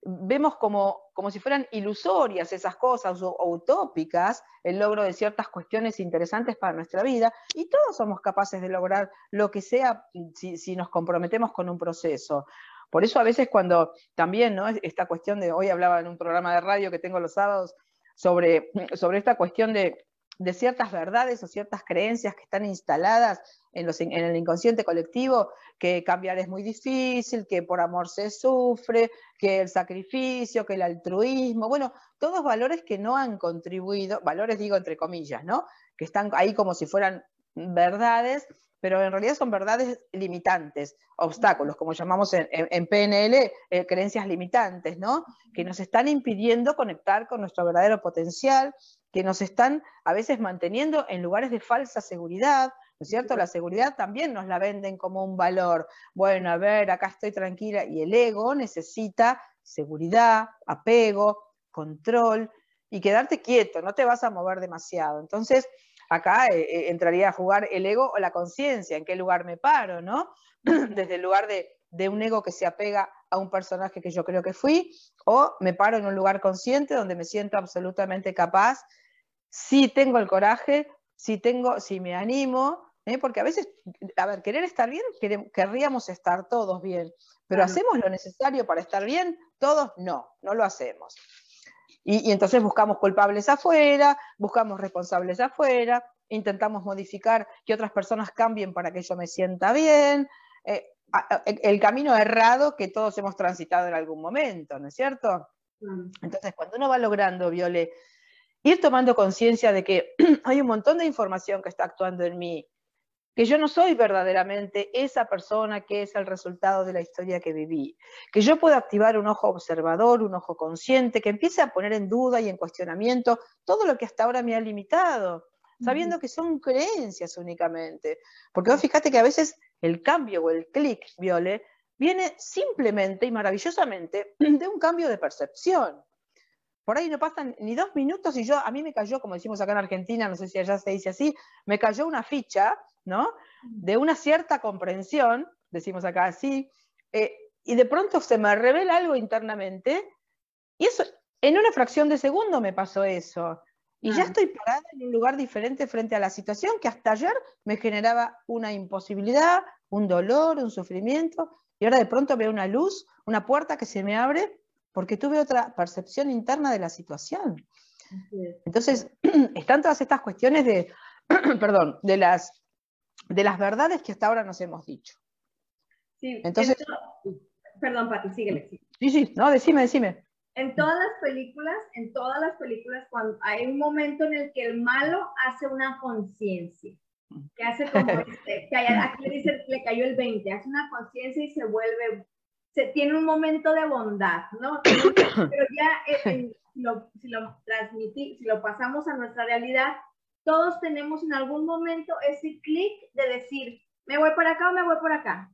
vemos como, como si fueran ilusorias esas cosas o, utópicas el logro de ciertas cuestiones interesantes para nuestra vida y todos somos capaces de lograr lo que sea si, si nos comprometemos con un proceso. Por eso a veces cuando también, ¿no? Esta cuestión de, hoy hablaba en un programa de radio que tengo los sábados sobre, sobre esta cuestión de, ciertas verdades o ciertas creencias que están instaladas en, los, en, el inconsciente colectivo, que cambiar es muy difícil, que por amor se sufre, que el sacrificio, que el altruismo, bueno, todos valores que no han contribuido, valores digo entre comillas, ¿no? Que están ahí como si fueran verdades pero en realidad son verdades limitantes, obstáculos, como llamamos en, PNL, eh, creencias limitantes, ¿no? Que nos están impidiendo conectar con nuestro verdadero potencial, que nos están a veces manteniendo en lugares de falsa seguridad, ¿no es cierto? La seguridad también nos la venden como un valor. Bueno, a ver, acá estoy tranquila y el ego necesita seguridad, apego, control y quedarte quieto, no te vas a mover demasiado. Entonces, acá eh, eh, entraría a jugar el ego o la conciencia, en qué lugar me paro, ¿no? Desde el lugar de, un ego que se apega a un personaje que yo creo que fui, o me paro en un lugar consciente donde me siento absolutamente capaz, si tengo el coraje, si tengo, si me animo, ¿eh? porque a veces, a ver, querer estar bien, querríamos estar todos bien, pero ¿hacemos lo necesario para estar bien? Todos no, no lo hacemos. Y, entonces buscamos culpables afuera, buscamos responsables afuera, intentamos modificar que otras personas cambien para que yo me sienta bien. Eh, el camino errado que todos hemos transitado en algún momento, ¿no es cierto? Entonces, cuando uno va logrando, Viole, ir tomando conciencia de que hay un montón de información que está actuando en mí, que yo no soy verdaderamente esa persona que es el resultado de la historia que viví, que yo puedo activar un ojo observador, un ojo consciente, que empiece a poner en duda y en cuestionamiento todo lo que hasta ahora me ha limitado, sabiendo que son creencias únicamente. Porque vos fíjate que a veces el cambio o el clic, Viole, viene simplemente y maravillosamente de un cambio de percepción. Por ahí no pasan ni dos minutos y yo, a mí me cayó, como decimos acá en Argentina, no sé si allá se dice así, me cayó una ficha ¿no? De una cierta comprensión, decimos acá así, eh, y de pronto se me revela algo internamente, y eso, en una fracción de segundo me pasó eso. Y ya ah. estoy parada en un lugar diferente frente a la situación que hasta ayer me generaba una imposibilidad, un dolor, un sufrimiento, y ahora de pronto veo una luz, una puerta que se me abre porque tuve otra percepción interna de la situación. Entonces, están todas estas cuestiones de, perdón, de las de las verdades que hasta ahora nos hemos dicho. Sí, Entonces, perdón, Pati, síguele. Sí, sí, no, decime, decime. En todas las películas, en todas las películas, cuando hay un momento en el que el malo hace una conciencia, que hace como este, que aquí le dice, le cayó el 20, hace una conciencia y se vuelve, se tiene un momento de bondad, ¿no? Pero ya eh, si lo, si lo transmití, si lo pasamos a nuestra realidad, todos tenemos en algún momento ese clic de decir, me voy para acá o me voy por acá.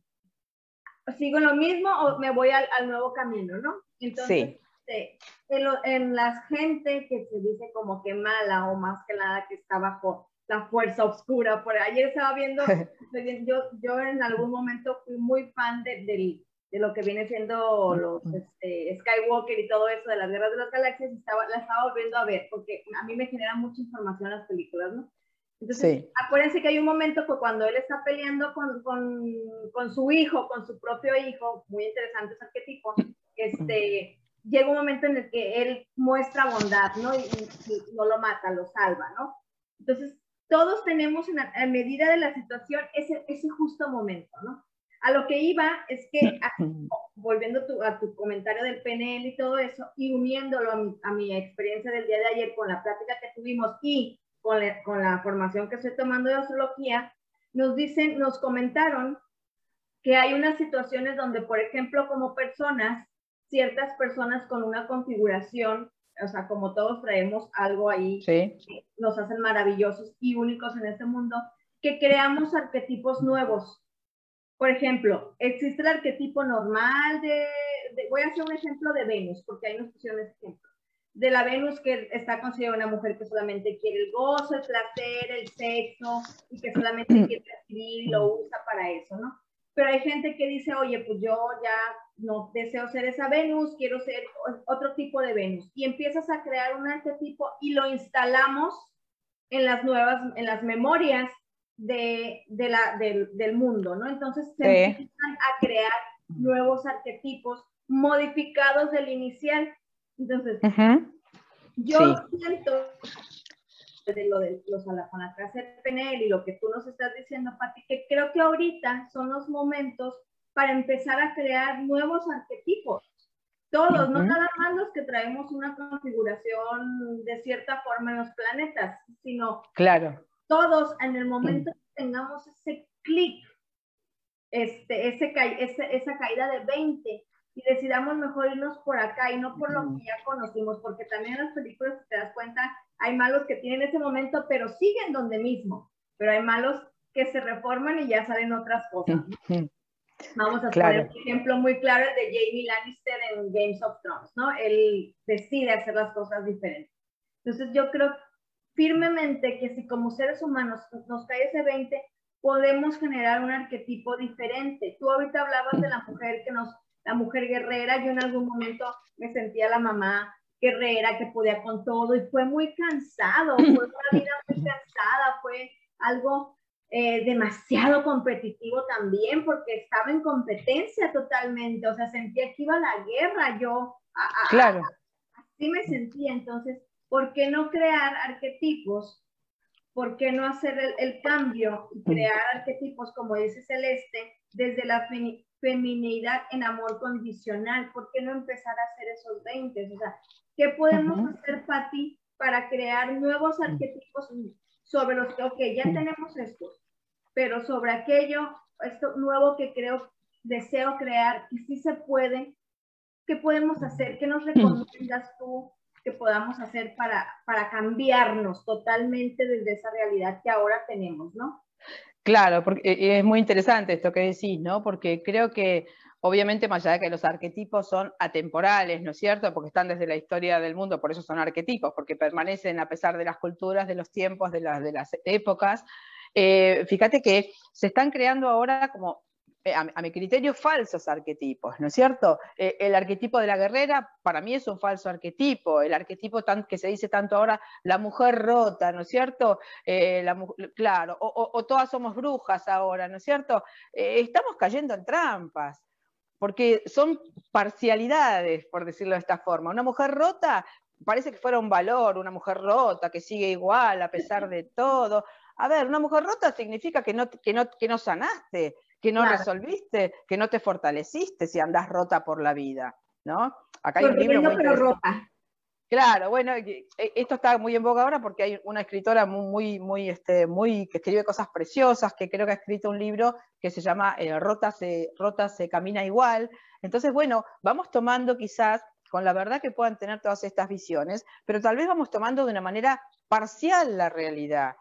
Sigo lo mismo o me voy al, nuevo camino, ¿no? Entonces, este, en, en la gente que se dice como que mala o más que nada que está bajo la fuerza oscura, por ayer estaba viendo, yo, yo en algún momento fui muy fan de, del de lo que viene siendo los este, Skywalker y todo eso de las guerras de las galaxias, estaba, la estaba volviendo a ver, porque a mí me genera mucha información las películas, ¿no? Entonces, acuérdense que hay un momento que cuando él está peleando con, con, con, su hijo, con su propio hijo, muy interesante ese arquetipo, este, llega un momento en el que él muestra bondad, ¿no? Y, no lo mata, lo salva, ¿no? Entonces, todos tenemos, en a medida de la situación, ese, ese justo momento, ¿no? A lo que iba es que, volviendo a tu comentario del PNL y todo eso, y uniéndolo a mi, experiencia del día de ayer con la plática que tuvimos y con la, con la formación que estoy tomando de astrología, nos dicen, nos comentaron que hay unas situaciones donde, por ejemplo, como personas, ciertas personas con una configuración, o sea, como todos traemos algo ahí, que nos hacen maravillosos y únicos en este mundo, que creamos arquetipos nuevos por ejemplo, existe el arquetipo normal de, voy a hacer un ejemplo de Venus, porque ahí nos pusieron ese ejemplo, de la Venus que está considerada una mujer que solamente quiere el gozo, el placer, el sexo, y que solamente quiere recibir y lo usa para eso, ¿no? Pero hay gente que dice, oye, pues yo ya no deseo ser esa Venus, quiero ser otro tipo de Venus. Y empiezas a crear un arquetipo y lo instalamos en las nuevas, en las memorias de, de la, del mundo, ¿no? Entonces se empiezan a crear nuevos arquetipos modificados del inicial. Entonces, yo siento de lo de los hacer PNL y lo que tú nos estás diciendo, Pati, que creo que ahorita son los momentos para empezar a crear nuevos arquetipos. Todos, no nada más los que traemos una configuración de cierta forma en los planetas, sino claro todos en el momento que tengamos ese clic, este, ese, esa caída de 20 y decidamos mejor irnos por acá y no por lo que ya conocimos, porque también en las películas, si te das cuenta, hay malos que tienen ese momento, pero siguen donde mismo, pero hay malos que se reforman y ya salen otras cosas. Vamos a poner un ejemplo muy claro de Jamie Lannister en Games of Thrones, ¿no? Él decide hacer las cosas diferentes. Entonces yo creo firmemente que si como seres humanos nos cae ese 20, podemos generar un arquetipo diferente. Tú ahorita hablabas de la mujer que nos, la mujer guerrera, yo en algún momento me sentía la mamá guerrera que podía con todo y fue muy cansado, fue una vida muy cansada, fue algo eh, demasiado competitivo también porque estaba en competencia totalmente, o sea, sentía que iba a la guerra, yo claro. así me sentía, entonces ¿por qué no crear arquetipos? ¿Por qué no hacer el, cambio y crear arquetipos, como dice Celeste, desde la feminidad en amor condicional? ¿Por qué no empezar a hacer esos 20? O sea, ¿qué podemos hacer, Patti, para crear nuevos arquetipos sobre los que, ok, ya tenemos estos, pero sobre aquello, esto nuevo que creo, deseo crear, y si se puede, ¿qué podemos hacer? ¿Qué nos recomiendas tú? Que podamos hacer para, para cambiarnos totalmente desde esa realidad que ahora tenemos, ¿no? Claro, porque eh, es muy interesante esto que decís, ¿no? Porque creo que obviamente más allá de que los arquetipos son atemporales, ¿no es cierto? Porque están desde la historia del mundo, por eso son arquetipos, porque permanecen a pesar de las culturas, de los tiempos, de, las, de las épocas. Eh, fíjate que se están creando ahora como eh, a, mi criterio, falsos arquetipos, ¿no es cierto? Eh, el arquetipo de la guerrera para mí es un falso arquetipo, el arquetipo que se dice tanto ahora, la mujer rota, ¿no es cierto? Eh, claro, o, todas somos brujas ahora, ¿no es cierto? estamos cayendo en trampas, porque son parcialidades, por decirlo de esta forma. Una mujer rota parece que fuera un valor, una mujer rota que sigue igual a pesar de todo. A ver, una mujer rota significa que no, que no, que no sanaste, que no resolviste, que no te fortaleciste si andás rota por la vida. ¿no? Acá hay un libro muy pero rota. Claro, bueno, e, esto está muy en boga ahora porque hay una escritora muy, muy, este, muy, que escribe cosas preciosas, que creo que ha escrito un libro que se llama eh, Rota, se, Rota se camina igual. Entonces, bueno, vamos tomando quizás con la verdad que puedan tener todas estas visiones, pero tal vez vamos tomando de una manera parcial la realidad.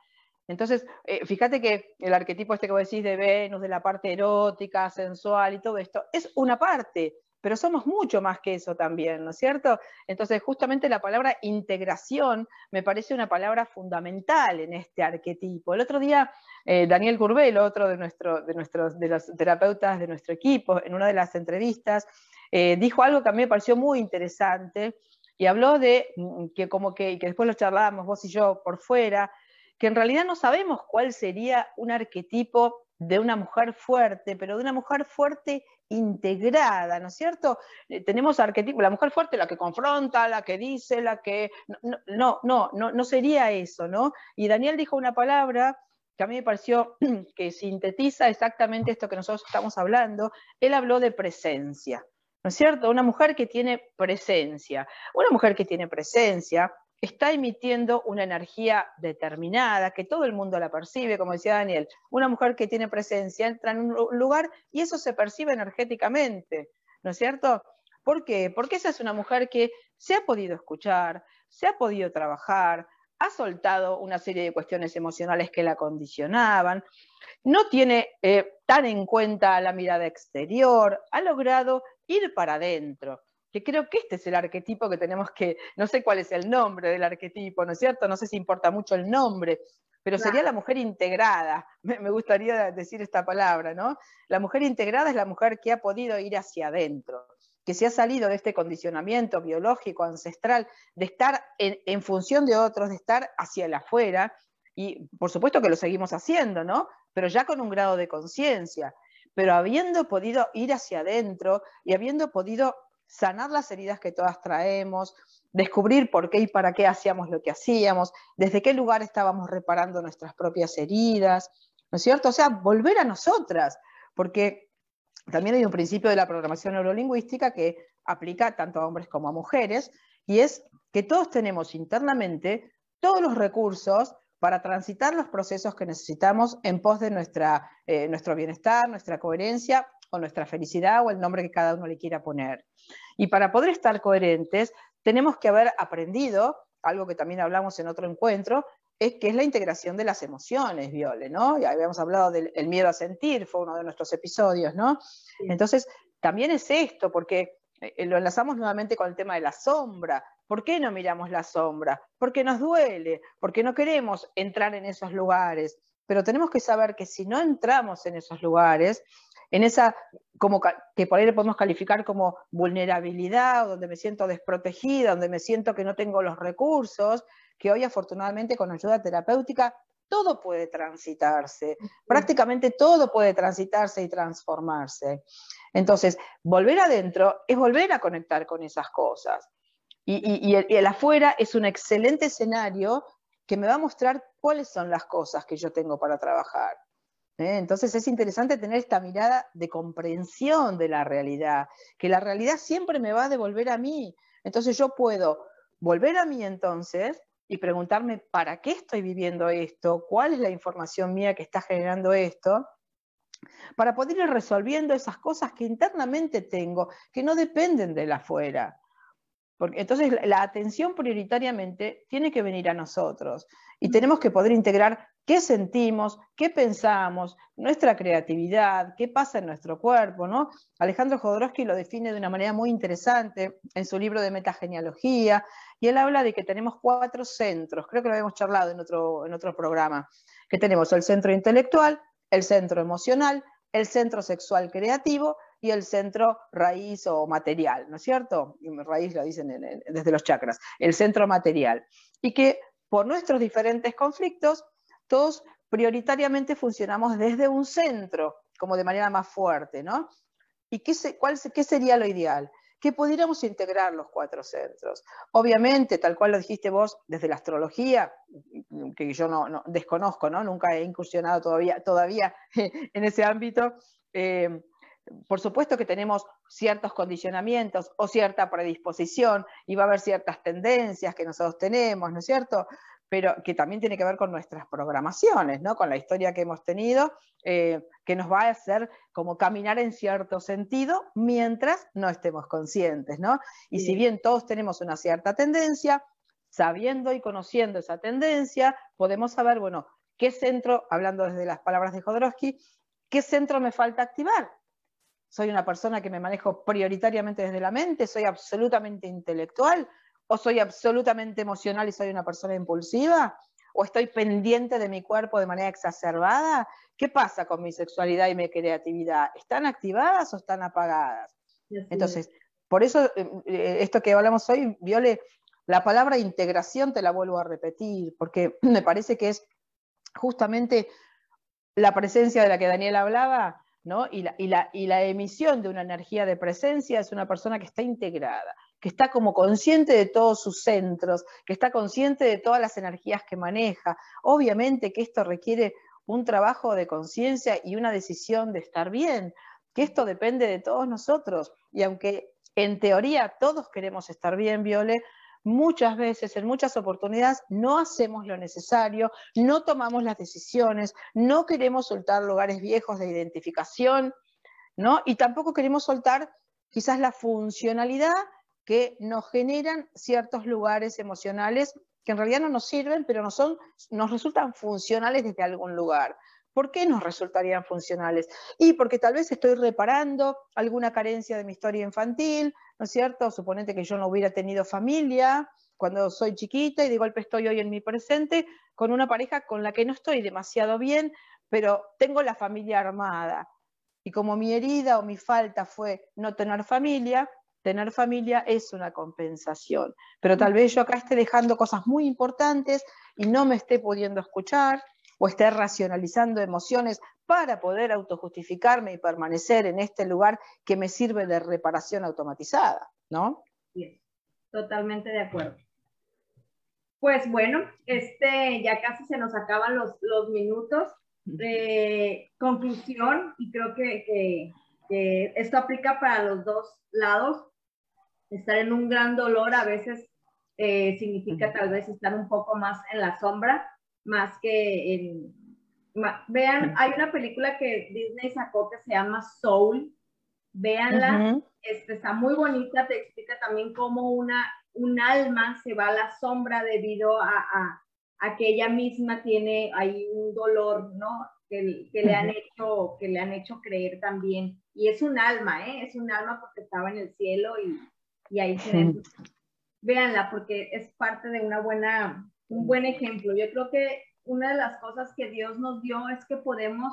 Entonces, eh, fíjate que el arquetipo este que vos decís de Venus, de la parte erótica, sensual y todo esto, es una parte, pero somos mucho más que eso también, ¿no es cierto? Entonces, justamente la palabra integración me parece una palabra fundamental en este arquetipo. El otro día, eh, Daniel Curbelo, otro de, nuestro, de, nuestros, de los terapeutas de nuestro equipo, en una de las entrevistas, eh, dijo algo que a mí me pareció muy interesante y habló de mm, que como que, que después lo charlábamos vos y yo por fuera, que en realidad no sabemos cuál sería un arquetipo de una mujer fuerte, pero de una mujer fuerte integrada, ¿no es cierto? Eh, tenemos arquetipos, la mujer fuerte, la que confronta, la que dice, la que... No, no, no, no, no sería eso, ¿no? Y Daniel dijo una palabra que a mí me pareció que sintetiza exactamente esto que nosotros estamos hablando. Él habló de presencia, ¿no es cierto? Una mujer que tiene presencia. Una mujer que tiene presencia está emitiendo una energía determinada, que todo el mundo la percibe, como decía Daniel. Una mujer que tiene presencia entra en un lugar y eso se percibe energéticamente, ¿no es cierto? ¿Por qué? Porque esa es una mujer que se ha podido escuchar, se ha podido trabajar, ha soltado una serie de cuestiones emocionales que la condicionaban, no tiene eh, tan en cuenta la mirada exterior, ha logrado ir para adentro que creo que este es el arquetipo que tenemos que, no sé cuál es el nombre del arquetipo, ¿no es cierto? No sé si importa mucho el nombre, pero sería la mujer integrada, me, gustaría decir esta palabra, ¿no? La mujer integrada es la mujer que ha podido ir hacia adentro, que se ha salido de este condicionamiento biológico, ancestral, de estar en, función de otros, de estar hacia el afuera, y por supuesto que lo seguimos haciendo, ¿no? Pero ya con un grado de conciencia, pero habiendo podido ir hacia adentro y habiendo podido sanar las heridas que todas traemos, descubrir por qué y para qué hacíamos lo que hacíamos, desde qué lugar estábamos reparando nuestras propias heridas, ¿no es cierto? O sea, volver a nosotras, porque también hay un principio de la programación neurolingüística que aplica tanto a hombres como a mujeres, y es que todos tenemos internamente todos los recursos para transitar los procesos que necesitamos en pos de nuestra, eh, nuestro bienestar, nuestra coherencia o nuestra felicidad o el nombre que cada uno le quiera poner. Y para poder estar coherentes, tenemos que haber aprendido, algo que también hablamos en otro encuentro, es que es la integración de las emociones, Viole, ¿no? Ya habíamos hablado del miedo a sentir, fue uno de nuestros episodios, ¿no? Entonces, también es esto, porque eh, lo enlazamos nuevamente con el tema de la sombra. ¿Por qué no miramos la sombra? Porque nos duele, porque no queremos entrar en esos lugares. Pero tenemos que saber que si no entramos en esos lugares, en esa, como que por ahí le podemos calificar como vulnerabilidad, donde me siento desprotegida, donde me siento que no tengo los recursos, que hoy afortunadamente con ayuda terapéutica todo puede transitarse, prácticamente todo puede transitarse y transformarse. Entonces, volver adentro es volver a conectar con esas cosas. Y, y, el afuera es un excelente escenario que me va a mostrar cuáles son las cosas que yo tengo para trabajar. ¿Eh? Entonces es interesante tener esta mirada de comprensión de la realidad, que la realidad siempre me va a devolver a mí. Entonces yo puedo volver a mí entonces y preguntarme, ¿para qué estoy viviendo esto? ¿Cuál es la información mía que está generando esto? Para poder ir resolviendo esas cosas que internamente tengo, que no dependen de la afuera. Porque, entonces la atención prioritariamente tiene que venir a nosotros y tenemos que poder integrar qué sentimos, qué pensamos, nuestra creatividad, qué pasa en nuestro cuerpo, ¿no? Alejandro Jodorowsky lo define de una manera muy interesante en su libro de metagenealogía, y él habla de que tenemos cuatro centros, creo que lo habíamos charlado en otro, en otro programa, que tenemos el centro intelectual, el centro emocional, el centro sexual creativo y el centro raíz o material, ¿no es cierto? Raíz lo dicen desde los chakras, el centro material. Y que por nuestros diferentes conflictos todos prioritariamente funcionamos desde un centro, como de manera más fuerte, ¿no? ¿Y qué, cuál, qué sería lo ideal? Que pudiéramos integrar los cuatro centros. Obviamente, tal cual lo dijiste vos, desde la astrología, que yo no, desconozco, ¿no? Nunca he incursionado todavía, todavía en ese ámbito. Eh, por supuesto que tenemos ciertos condicionamientos o cierta predisposición y va a haber ciertas tendencias que nosotros tenemos, ¿no es cierto? Pero que también tiene que ver con nuestras programaciones, ¿no? Con la historia que hemos tenido, eh, que nos va a hacer como caminar en cierto sentido mientras no estemos conscientes, ¿no? Y si bien todos tenemos una cierta tendencia, sabiendo y conociendo esa tendencia, podemos saber, bueno, qué centro, hablando desde las palabras de Jodorowsky, qué centro me falta activar, soy una persona que me manejo prioritariamente desde la mente, soy absolutamente intelectual, o soy absolutamente emocional y soy una persona impulsiva, o estoy pendiente de mi cuerpo de manera exacerbada. ¿Qué pasa con mi sexualidad y mi creatividad? ¿Están activadas o están apagadas? Entonces, por eso eh, eh, esto que hablamos hoy, Viole, la palabra integración te la vuelvo a repetir, porque me parece que es justamente la presencia de la que Daniel hablaba, y, la, emisión de una energía de presencia es una persona que está integrada, que está como consciente de todos sus centros, que está consciente de todas las energías que maneja. Obviamente que esto requiere un trabajo de conciencia y una decisión de estar bien, que esto depende de todos nosotros. Y aunque en teoría todos queremos estar bien, Viole, muchas veces, en muchas oportunidades, no hacemos lo necesario, no tomamos las decisiones, no queremos soltar lugares viejos de identificación, ¿no? Y tampoco queremos soltar quizás la funcionalidad que nos generan ciertos lugares emocionales que en realidad no nos sirven, pero no son, nos resultan funcionales desde algún lugar. ¿Por qué nos resultarían funcionales? Y porque tal vez estoy reparando alguna carencia de mi historia infantil, ¿no es cierto? Suponete que yo no hubiera tenido familia cuando soy chiquita y de golpe estoy hoy en mi presente con una pareja con la que no estoy demasiado bien, pero tengo la familia armada. Y como mi herida o mi falta fue no tener familia, tener familia es una compensación. Pero tal vez yo acá esté dejando cosas muy importantes y no me esté pudiendo escuchar, o esté racionalizando emociones para poder autojustificarme y permanecer en este lugar que me sirve de reparación automatizada, ¿no? Bien, totalmente de acuerdo. Pues bueno, este, ya casi se nos acaban los, los minutos. de conclusión, y creo que, que esto aplica para los dos lados. Estar en un gran dolor a veces eh, significa tal vez estar un poco más en la sombra, más que en... vean, hay una película que Disney sacó que se llama Soul. Véanla, este, está muy bonita, te explica también cómo una, un alma se va a la sombra debido a, a, que ella misma tiene ahí un dolor, ¿no? Que, que le han hecho, que le han hecho creer también. Y es un alma, ¿eh? Es un alma porque estaba en el cielo y, y ahí se Véanla porque es parte de una buena, un buen ejemplo. Yo creo que una de las cosas que Dios nos dio es que podemos,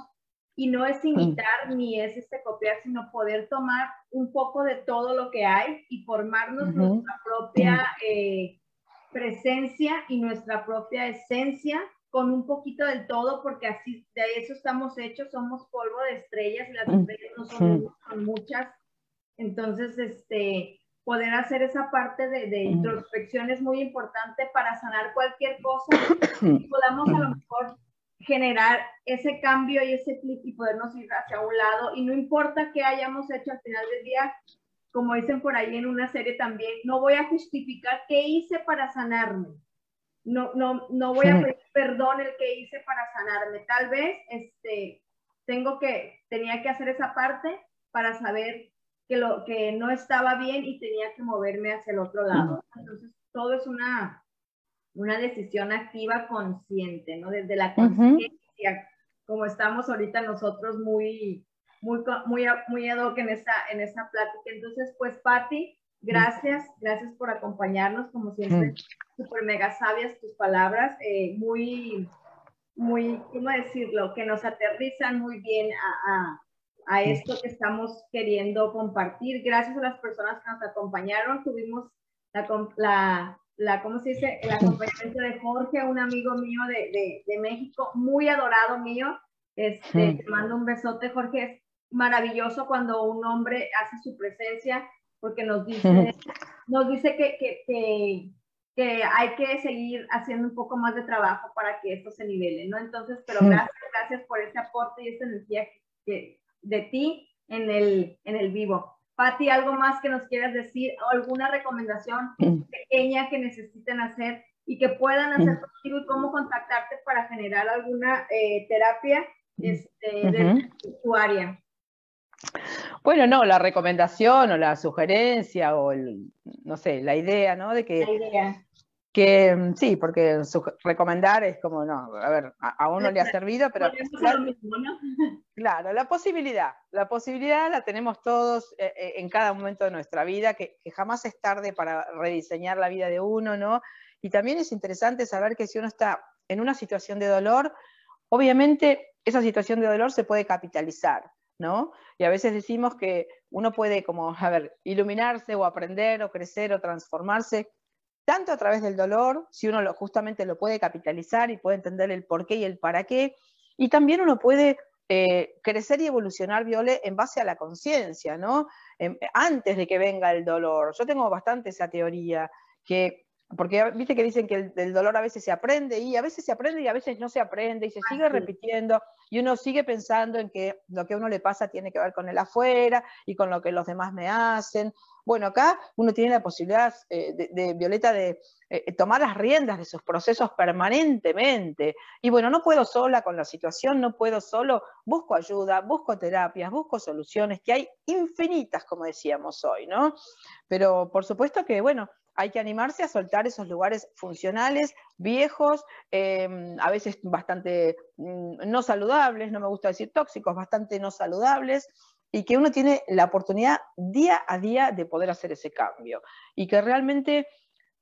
y no es imitar ni es este copiar, sino poder tomar un poco de todo lo que hay y formarnos nuestra propia eh, presencia y nuestra propia esencia con un poquito del todo, porque así de eso estamos hechos, somos polvo de estrellas y las estrellas no son, son muchas. Entonces, este, poder hacer esa parte de, de introspección es muy importante para sanar cualquier cosa y podamos a lo mejor generar ese cambio y ese clic y podernos ir hacia un lado y no importa qué hayamos hecho al final del día, como dicen por ahí en una serie también, no voy a justificar qué hice para sanarme. No, no, no voy a pedir perdón el que hice para sanarme. Tal vez este, tengo que, tenía que hacer esa parte para saber que, lo, que no estaba bien y tenía que moverme hacia el otro lado. Entonces, todo es una, una decisión activa consciente, ¿no? Desde la conciencia, como estamos ahorita nosotros muy, muy, muy, muy ad hoc en esa, en esa plática. Entonces, pues, Patti, gracias, gracias por acompañarnos, como siempre, súper mega sabias tus palabras, eh, muy, muy, ¿cómo decirlo? Que nos aterrizan muy bien a a esto que estamos queriendo compartir. Gracias a las personas que nos acompañaron. Tuvimos la, la, ¿cómo se dice? El acompañamiento de Jorge, un amigo mío de, de, México, muy adorado mío. Este, te mando un besote, Jorge. Es maravilloso cuando un hombre hace su presencia porque nos dice, nos dice que, que, que, que, hay que seguir haciendo un poco más de trabajo para que esto se nivele, ¿no? Entonces, pero gracias, gracias por ese aporte y esa energía que, de ti en el, en el vivo. Patti, ¿algo más que nos quieras decir? ¿Alguna recomendación pequeña que necesiten hacer y que puedan hacer contigo y cómo contactarte para generar alguna eh, terapia este, de tu área? Bueno, no, la recomendación o la sugerencia o el, no sé, la idea, ¿no? De que, la idea. Que mm, sí, porque recomendar es como, no, a ver, a, uno le ha servido, pero... Claro, la posibilidad, la posibilidad la tenemos todos eh, eh, en cada momento de nuestra vida, que, que, jamás es tarde para rediseñar la vida de uno, ¿no? Y también es interesante saber que si uno está en una situación de dolor, obviamente esa situación de dolor se puede capitalizar, ¿no? Y a veces decimos que uno puede como, a ver, iluminarse o aprender o crecer o transformarse tanto a través del dolor, si uno lo, justamente lo puede capitalizar y puede entender el por qué y el para qué, y también uno puede eh, crecer y evolucionar, Viole, en base a la conciencia, ¿no? antes de que venga el dolor. Yo tengo bastante esa teoría, que porque viste que dicen que el, dolor a veces se aprende y a veces se aprende y a veces no se aprende y se sigue repitiendo y uno sigue pensando en que lo que a uno le pasa tiene que ver con el afuera y con lo que los demás me hacen. Bueno, acá uno tiene la posibilidad eh, de, Violeta de eh, tomar las riendas de sus procesos permanentemente. Y bueno, no puedo sola con la situación, no puedo solo, busco ayuda, busco terapias, busco soluciones, que hay infinitas, como decíamos hoy, ¿no? Pero por supuesto que, bueno, hay que animarse a soltar esos lugares funcionales, viejos, em, a veces bastante mm, no saludables, no me gusta decir tóxicos, bastante no saludables, y que uno tiene la oportunidad día a día de poder hacer ese cambio. Y que realmente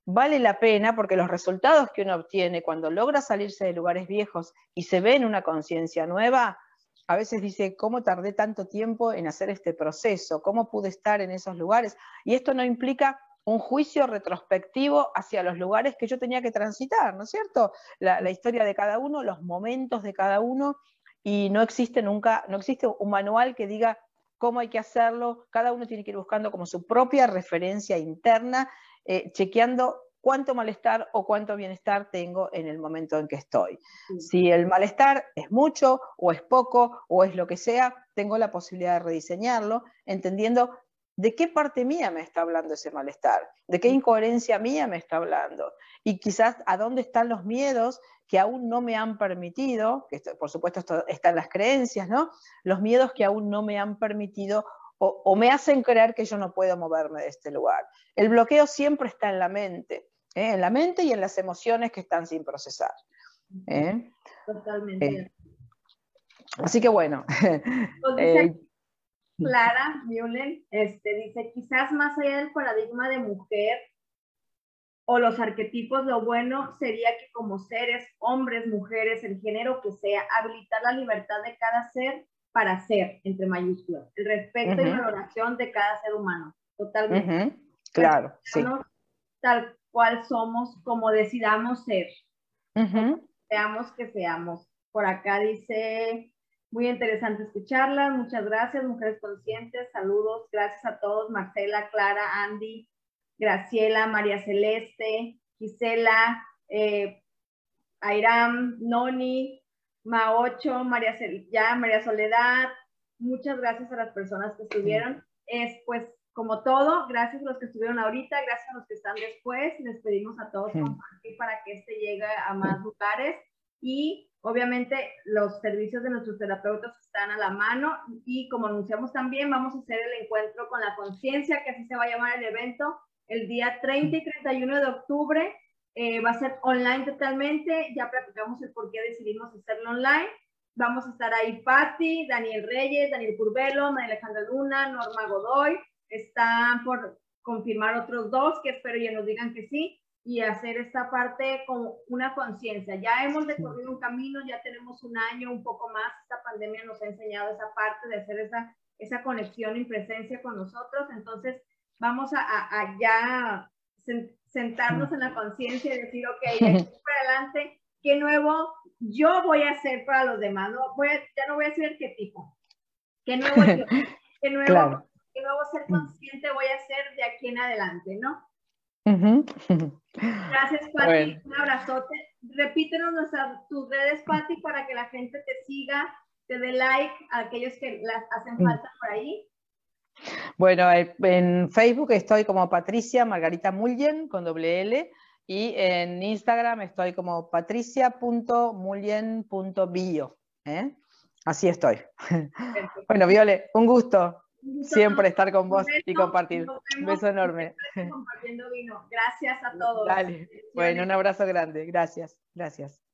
vale la pena porque los resultados que uno obtiene cuando logra salirse de lugares viejos y se ve en una conciencia nueva, a veces dice, ¿cómo tardé tanto tiempo en hacer este proceso? ¿Cómo pude estar en esos lugares? Y esto no implica un juicio retrospectivo hacia los lugares que yo tenía que transitar, ¿no es cierto? La, historia de cada uno, los momentos de cada uno, y no existe nunca, no existe un manual que diga cómo hay que hacerlo, cada uno tiene que ir buscando como su propia referencia interna, eh, chequeando cuánto malestar o cuánto bienestar tengo en el momento en que estoy. Si el malestar es mucho o es poco o es lo que sea, tengo la posibilidad de rediseñarlo, entendiendo ¿De qué parte mía me está hablando ese malestar? ¿De qué incoherencia mía me está hablando? Y quizás a dónde están los miedos que aún no me han permitido, que por supuesto esto está en las creencias, ¿no? Los miedos que aún no me han permitido o, me hacen creer que yo no puedo moverme de este lugar. El bloqueo siempre está en la mente, ¿eh? en la mente y en las emociones que están sin procesar. ¿eh? Totalmente. Eh, así que bueno. Clara Mullen este, dice, quizás más allá del paradigma de mujer o los arquetipos, lo bueno sería que como seres, hombres, mujeres, el género que sea, habilitar la libertad de cada ser para ser, entre mayúsculas, el respeto y valoración de cada ser humano, totalmente. Claro, sí. Tal cual somos, como decidamos ser. Seamos que seamos. Por acá dice muy interesante escucharla. Muchas gracias, mujeres conscientes. Saludos. Gracias a todos. Marcela, Clara, Andy, Graciela, María Celeste, Gisela, eh, Airam, Noni, Maocho, María, ya, María Soledad. Muchas gracias a las personas que estuvieron. Es pues como todo, gracias a los que estuvieron ahorita, gracias a los que están después. Les pedimos a todos compartir para que este llegue a más lugares y Obviamente los servicios de nuestros terapeutas están a la mano y como anunciamos también vamos a hacer el encuentro con la conciencia, que así se va a llamar el evento, el día 30 y 31 de octubre. Eh, va a ser online totalmente, ya platicamos el por qué decidimos hacerlo online. Vamos a estar ahí Patti, Daniel Reyes, Daniel Curvelo, María Alejandra Luna, Norma Godoy. Están por confirmar otros dos que espero ya nos digan que sí y hacer esta parte con una conciencia. Ya hemos recorrido un camino, ya tenemos un año, un poco más, esta pandemia nos ha enseñado esa parte de hacer esa, esa conexión y presencia con nosotros, entonces vamos a, a, ya sentarnos en la conciencia y decir, ok, de aquí para adelante, ¿qué nuevo yo voy a hacer para los demás? No, voy ya no voy a ser arquetipo. ¿Qué nuevo, qué nuevo, qué nuevo ser consciente voy a hacer de aquí en adelante, no? Gracias, Pati. Un abrazote. Repítenos nuestras, tus redes, Pati, para que la gente te siga te dé like a aquellos que las hacen mm. falta por ahí. Bueno, eh, en Facebook estoy como Patricia Margarita Mullen con doble L y en Instagram estoy como patricia.mullen.bio. ¿eh? Así estoy. Bueno, Viole, un gusto siempre estar con vos y compartir. Un beso enorme. Compartiendo vino. Gracias a todos. Dale. Bueno, un abrazo grande. Gracias. Gracias.